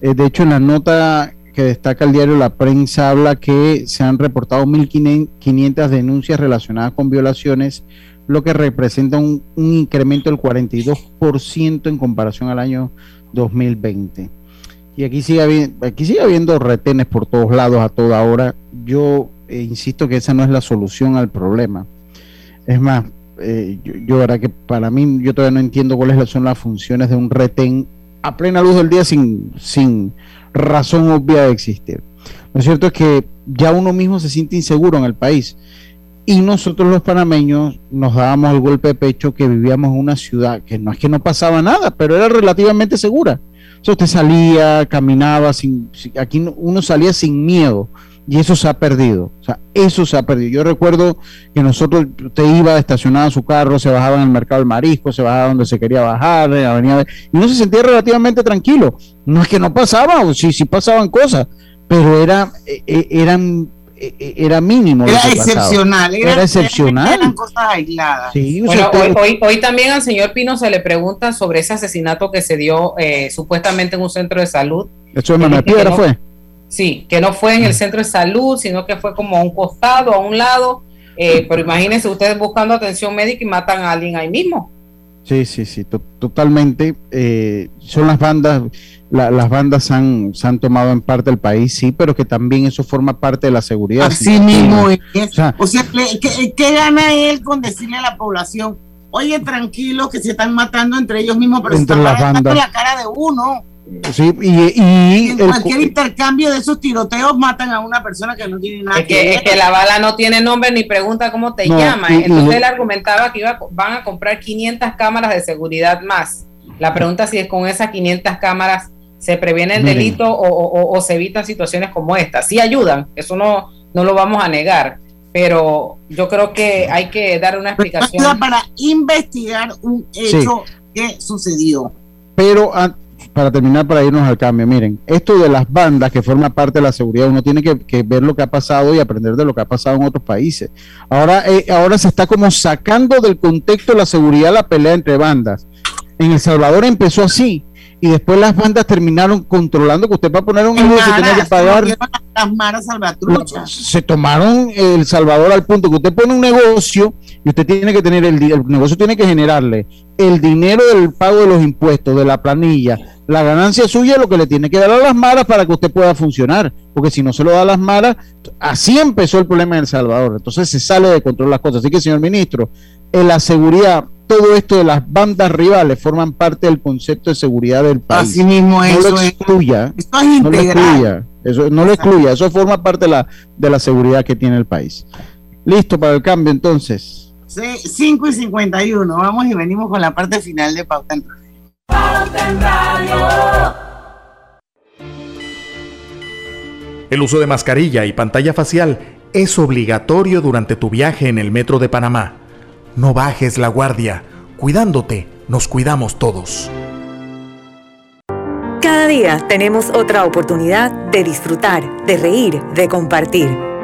Eh, de hecho, en la nota que destaca el diario La Prensa habla que se han reportado 1.500 denuncias relacionadas con violaciones, lo que representa un, incremento del 42% en comparación al año 2020. Y aquí sigue, aquí sigue habiendo retenes por todos lados a toda hora. Yo eh, insisto que esa no es la solución al problema. Es más, eh, yo, yo, verdad que para mí, yo todavía no entiendo cuáles son las funciones de un retén a plena luz del día sin, sin razón obvia de existir. Lo cierto es que ya uno mismo se siente inseguro en el país. Y nosotros los panameños nos dábamos el golpe de pecho que vivíamos en una ciudad que no es que no pasaba nada, pero era relativamente segura. O sea, usted salía, caminaba, sin, aquí uno salía sin miedo y eso se ha perdido. O sea, eso se ha perdido. Yo recuerdo que nosotros, usted iba, estacionaba su carro, se bajaba en el mercado del marisco, se bajaba donde se quería bajar, y uno se sentía relativamente tranquilo. No es que no pasaba, o sí, sí pasaban cosas, pero era, eh, eh, eran eh, era mínimo. Era excepcional. Era, excepcional. Eran cosas aisladas. bueno, hoy, hoy, también al señor Pino se le pregunta sobre ese asesinato que se dio supuestamente en un centro de salud. ¿Eso de Manuel Piedra fue? Sí, que no fue en el centro de salud, sino que fue como a un costado, a un lado. pero imagínense ustedes buscando atención médica y matan a alguien ahí mismo. Sí, sí, sí, totalmente. son las bandas las bandas han, se han tomado en parte el país, sí, pero que también eso forma parte de la seguridad. Así mismo es. O sea, ¿qué, gana él con decirle a la población, oye, tranquilo, que se están matando entre ellos mismos, pero entre las bandas. la cara de uno? Sí, y, en cualquier intercambio de esos tiroteos matan a una persona que no tiene nada es que, Es que la bala no tiene nombre ni pregunta cómo te llama. Entonces él argumentaba que iba, van a comprar 500 cámaras de seguridad más. La pregunta si es con esas 500 cámaras se previene el delito o, se evitan situaciones como esta. Sí ayudan, eso no, no lo vamos a negar, pero yo creo que hay que dar una explicación. Para investigar un hecho que sucedió. Pero ah, para terminar, para irnos al cambio, miren, esto de las bandas que forma parte de la seguridad, uno tiene que, ver lo que ha pasado y aprender de lo que ha pasado en otros países. Ahora, eh, ahora se está como sacando del contexto de la seguridad la pelea entre bandas. En El Salvador empezó así, y después las bandas terminaron controlando que usted para poner un negocio tenía que pagar las se tomaron el Salvador al punto que usted pone un negocio y usted tiene que tener el, el negocio tiene que generarle el dinero del pago de los impuestos de la planilla la ganancia suya es lo que le tiene que dar a las maras para que usted pueda funcionar. Porque si no se lo da a las maras así empezó el problema en El Salvador. Entonces se sale de control las cosas. Así que señor ministro en la seguridad todo esto de las bandas rivales forman parte del concepto de seguridad del país. Así mismo no eso lo excluya, es, no lo excluya, eso no lo excluya, eso forma parte de la, de la seguridad que tiene el país. Listo para el cambio entonces. Sí, 5 y 51, vamos y venimos con la parte final de Pauta en Radio. Pauta en Radio. El uso de mascarilla y pantalla facial es obligatorio durante tu viaje en el metro de Panamá. No bajes la guardia. Cuidándote, nos cuidamos todos. Cada día tenemos otra oportunidad de disfrutar, de reír, de compartir.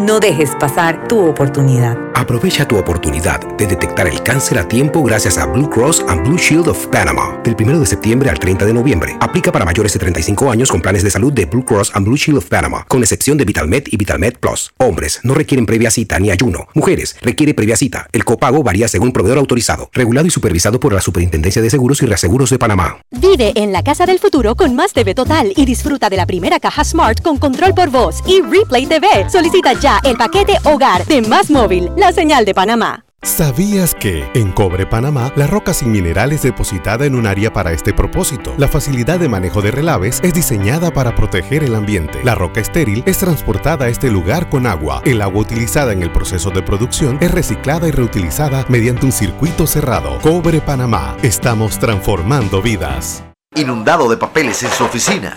No dejes pasar tu oportunidad. Aprovecha tu oportunidad de detectar el cáncer a tiempo gracias a Blue Cross and Blue Shield of Panama. Del 1 de septiembre al 30 de noviembre. Aplica para mayores de 35 años con planes de salud de Blue Cross and Blue Shield of Panama, con excepción de VitalMed y VitalMed Plus. Hombres no requieren previa cita ni ayuno. Mujeres requiere previa cita. El copago varía según proveedor autorizado, regulado y supervisado por la Superintendencia de Seguros y Reaseguros de Panamá. Vive en la casa del futuro con más TV total y disfruta de la primera caja Smart con control por voz y Replay TV. Solicita ya el paquete Hogar de Más Móvil, la señal de Panamá. ¿Sabías que en Cobre Panamá la roca sin mineral es depositada en un área para este propósito? La facilidad de manejo de relaves es diseñada para proteger el ambiente. La roca estéril es transportada a este lugar con agua. El agua utilizada en el proceso de producción es reciclada y reutilizada mediante un circuito cerrado. Cobre Panamá. Estamos transformando vidas. Inundado de papeles en su oficina.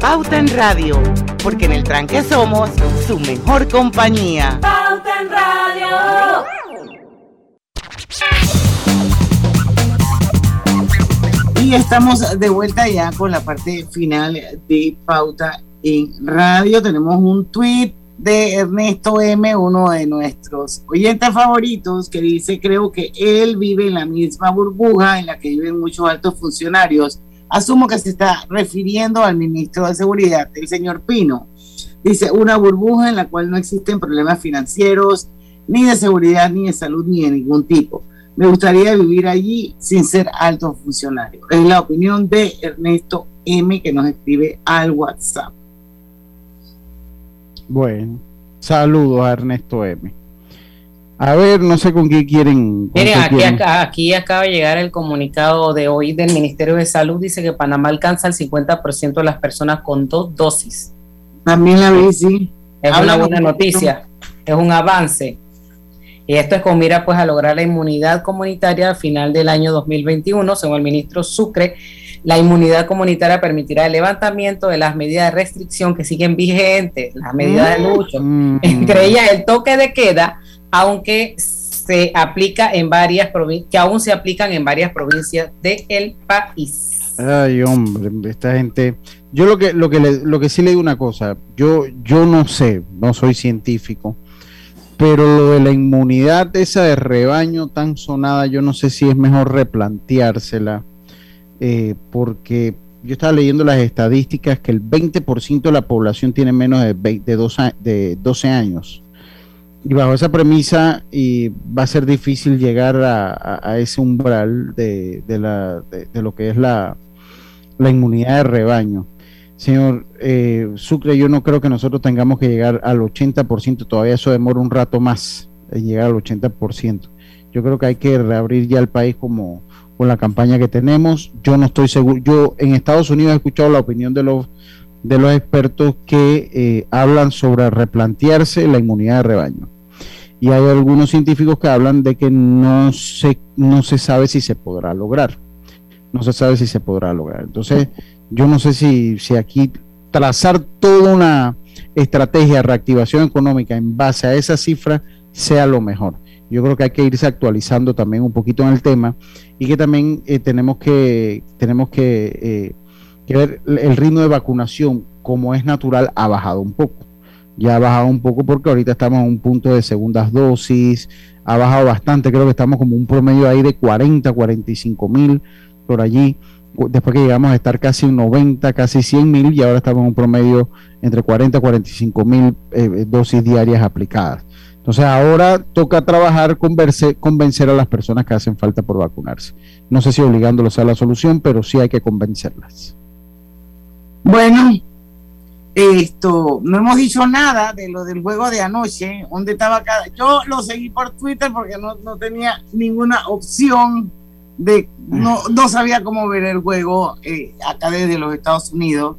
Pauta en Radio, porque en el tranque somos su mejor compañía. Pauta en Radio. Y estamos de vuelta ya con la parte final de Pauta en Radio. Tenemos un tweet de Ernesto M, uno de nuestros oyentes favoritos, que dice, creo que él vive en la misma burbuja en la que viven muchos altos funcionarios. Asumo que se está refiriendo al ministro de Seguridad, el señor Pino. Dice, una burbuja en la cual no existen problemas financieros, ni de seguridad, ni de salud, ni de ningún tipo. Me gustaría vivir allí sin ser alto funcionario. Es la opinión de Ernesto M que nos escribe al WhatsApp. Bueno, saludos a Ernesto M. A ver, no sé con qué quieren. Miren, aquí, aquí acaba de llegar el comunicado de hoy del Ministerio de Salud. Dice que Panamá alcanza el 50% de las personas con dos dosis. También la vi, sí. Es una buena noticia, es un avance. Y esto es con mira pues a lograr la inmunidad comunitaria al final del año 2021, según el ministro Sucre. La inmunidad comunitaria permitirá el levantamiento de las medidas de restricción que siguen vigentes, las medidas de lucha, mm. entre ellas el toque de queda, aunque se aplica en varias que aún se aplican en varias provincias del país. Ay, hombre, esta gente. Yo lo que, lo que, lo que sí le digo una cosa, yo, yo no sé, no soy científico, pero lo de la inmunidad esa de rebaño tan sonada, yo no sé si es mejor replanteársela, eh, porque yo estaba leyendo las estadísticas que el 20% de la población tiene menos de, de 12 años. Y bajo esa premisa y va a ser difícil llegar a, ese umbral de, la, de, lo que es la, inmunidad de rebaño. Señor eh, Sucre, yo no creo que nosotros tengamos que llegar al 80%, todavía eso demora un rato más en llegar al 80%. Yo creo que hay que reabrir ya el país como con la campaña que tenemos. Yo no estoy seguro, yo en Estados Unidos he escuchado la opinión de los de los expertos que eh, hablan sobre replantearse la inmunidad de rebaño y hay algunos científicos que hablan de que no se, no se sabe si se podrá lograr. No se sabe si se podrá lograr. Entonces, yo no sé si, si aquí trazar toda una estrategia de reactivación económica en base a esa cifra sea lo mejor. Yo creo que hay que irse actualizando también un poquito en el tema y que también eh, tenemos que, tenemos que, eh, que ver el ritmo de vacunación, como es natural, ha bajado un poco ya ha bajado un poco porque ahorita estamos en un punto de segundas dosis, ha bajado bastante, creo que estamos como un promedio ahí de 40, 45 mil por allí, después que llegamos a estar casi en 90, casi 100 mil y ahora estamos en un promedio entre 40 y 45 mil eh, dosis diarias aplicadas. Entonces ahora toca trabajar, convencer, convencer a las personas que hacen falta por vacunarse. No sé si obligándolos a la solución, pero sí hay que convencerlas. Bueno, esto, no hemos dicho nada de lo del juego de anoche, donde estaba cada. Yo lo seguí por Twitter porque no, no tenía ninguna opción de. No, no sabía cómo ver el juego eh, acá desde los Estados Unidos.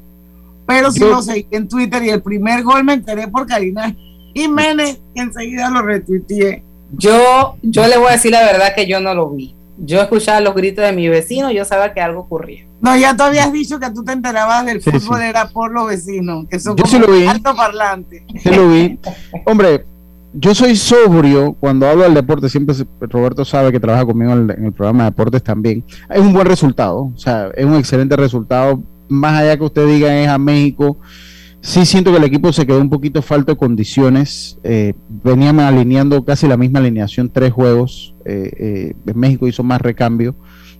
Pero sí lo seguí en Twitter y el primer gol me enteré por Karina Jiménez, que enseguida lo retuiteé. Yo, yo le voy a decir la verdad que yo no lo vi. Yo escuchaba los gritos de mi vecino, yo sabía que algo ocurría. No, ya tú habías dicho que tú te enterabas del fútbol era por los vecinos, que son yo sí lo vi. alto parlante. Sí lo vi. Hombre, yo soy sobrio cuando hablo del deporte, siempre Roberto sabe que trabaja conmigo en el, programa de deportes también. Es un buen resultado, o sea, es un excelente resultado, más allá que usted diga es a México. Sí siento que el equipo se quedó un poquito falto de condiciones. Eh, veníamos alineando casi la misma alineación, tres juegos. Eh, eh, México hizo más recambio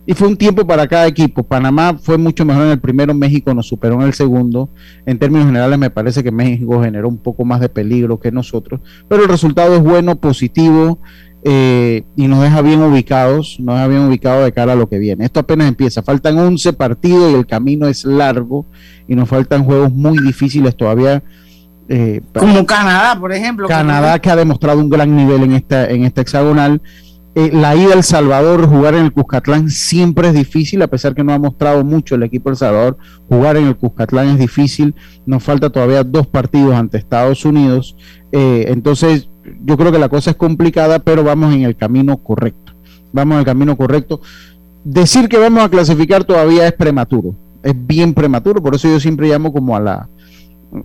y fue un tiempo para cada equipo. Panamá fue mucho mejor en el primero, México nos superó en el segundo. En términos generales me parece que México generó un poco más de peligro que nosotros, pero el resultado es bueno, positivo eh, y nos deja bien ubicados, nos deja bien ubicados de cara a lo que viene. Esto apenas empieza, faltan 11 partidos y el camino es largo y nos faltan juegos muy difíciles todavía. Eh, Como Canadá, por ejemplo. Canadá que ha demostrado un gran nivel en esta, en esta hexagonal eh, la ida al Salvador, jugar en el Cuscatlán siempre es difícil, a pesar que no ha mostrado mucho el equipo del Salvador, jugar en el Cuscatlán es difícil, nos falta todavía dos partidos ante Estados Unidos, eh, entonces yo creo que la cosa es complicada, pero vamos en el camino correcto, vamos en el camino correcto. Decir que vamos a clasificar todavía es prematuro, es bien prematuro, por eso yo siempre llamo como a la,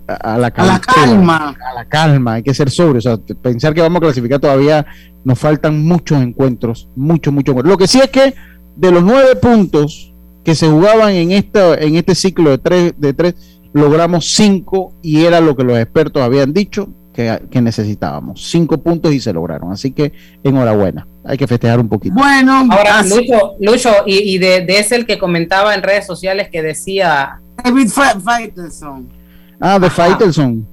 a la, calma. A la calma, hay que ser sobre. O sea, pensar que vamos a clasificar todavía nos faltan muchos encuentros, muchos, muchos. Lo que sí es que de los nueve puntos que se jugaban en, esta, en este ciclo de tres, de tres, logramos cinco y era lo que los expertos habían dicho que, necesitábamos. Cinco puntos y se lograron. Así que enhorabuena. Hay que festejar un poquito. Bueno, ahora, Lucho, Lucho y, de, de, ese el que comentaba en redes sociales que decía. David Faitelson. Ah, de Faitelson.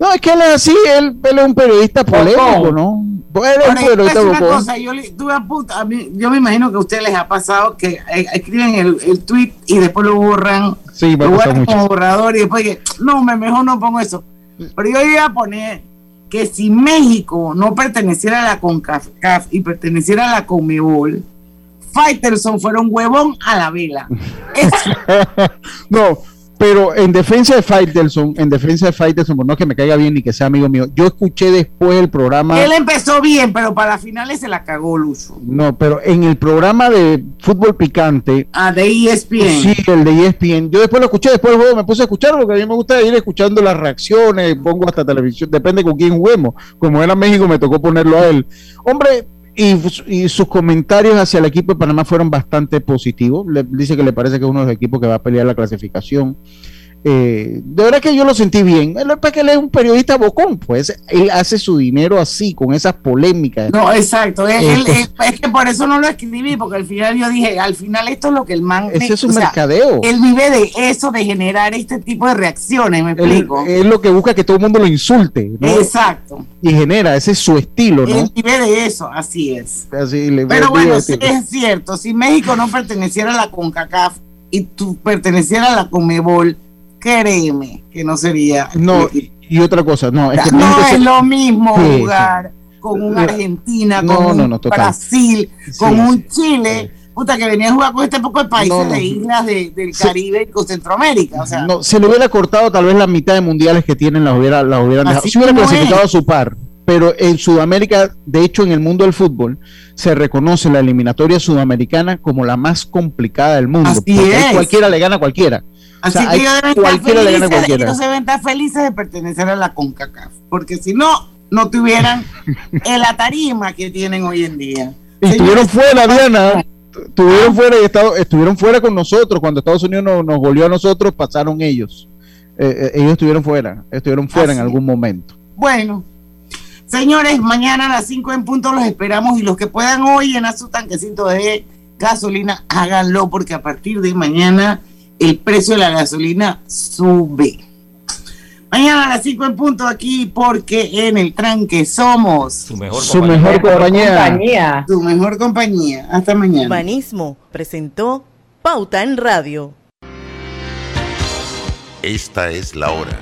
No, es que él es así, él, es un periodista polémico, ¿no? Él es un periodista una cosa, yo, a mí, yo me imagino que a ustedes les ha pasado que eh, escriben el, el, tweet y después lo borran. Sí, lo borran como borrador y después que, no, me mejor no pongo eso. Pero yo iba a poner que si México no perteneciera a la CONCACAF y perteneciera a la CONMEBOL, Fighterson fuera un huevón a la vela. no, pero en defensa de Faitelson, en defensa de Faitelson, por no que me caiga bien ni que sea amigo mío, yo escuché después el programa. Él empezó bien, pero para finales se la cagó Lucho. No, pero en el programa de fútbol picante. Ah, de ESPN. Sí, el de ESPN. Yo después lo escuché, después del juego me puse a escucharlo, porque a mí me gusta ir escuchando las reacciones, pongo hasta televisión, depende con quién juguemos. Como era México, me tocó ponerlo a él. Hombre, y, sus comentarios hacia el equipo de Panamá fueron bastante positivos. Le, dice que le parece que es uno de los equipos que va a pelear la clasificación. Eh, de verdad que yo lo sentí bien. Él, que él es un periodista bocón, pues él hace su dinero así, con esas polémicas. No, exacto. es que por eso no lo escribí, porque al final yo dije, al final esto es lo que el man. Ese es un mercadeo. él vive de eso, de generar este tipo de reacciones, me explico. Es lo que busca que todo el mundo lo insulte. Exacto. Y genera, ese es su estilo, ¿no? Él vive de eso, así es. Pero bueno, sí es cierto, si México no perteneciera a la CONCACAF y tú pertenecieras a la CONMEBOL créeme que no sería. No, y, otra cosa, no, es no es lo mismo jugar con una Argentina, con un Brasil, con un Chile. Puta, que venía a jugar con este poco de países de islas del Caribe y con Centroamérica. O sea, no, se le hubiera cortado tal vez la mitad de mundiales que tienen, las hubiera, las hubieran dejado. Si hubiera clasificado a su par pero en Sudamérica, de hecho en el mundo del fútbol, se reconoce la eliminatoria sudamericana como la más complicada del mundo. Así es. Cualquiera le gana a cualquiera. Así que ellos deben, estar felices, ellos deben estar felices de pertenecer a la CONCACAF, porque si no, no tuvieran el atarima que tienen hoy en día. Y estuvieron fuera, Diana. Estuvieron fuera y estado, estuvieron fuera con nosotros. Cuando Estados Unidos nos, nos volvió a nosotros, pasaron ellos. Eh, eh, ellos estuvieron fuera, estuvieron fuera en algún momento. Bueno, señores, mañana a las 5 en punto los esperamos y los que puedan hoy en su tanquecito de gasolina, háganlo porque a partir de mañana el precio de la gasolina sube. Mañana a las 5 en punto aquí porque en el tranque somos su mejor, compañía. Su mejor compañía. Hasta mañana. Urbanismo presentó Pauta en Radio. Esta es la hora.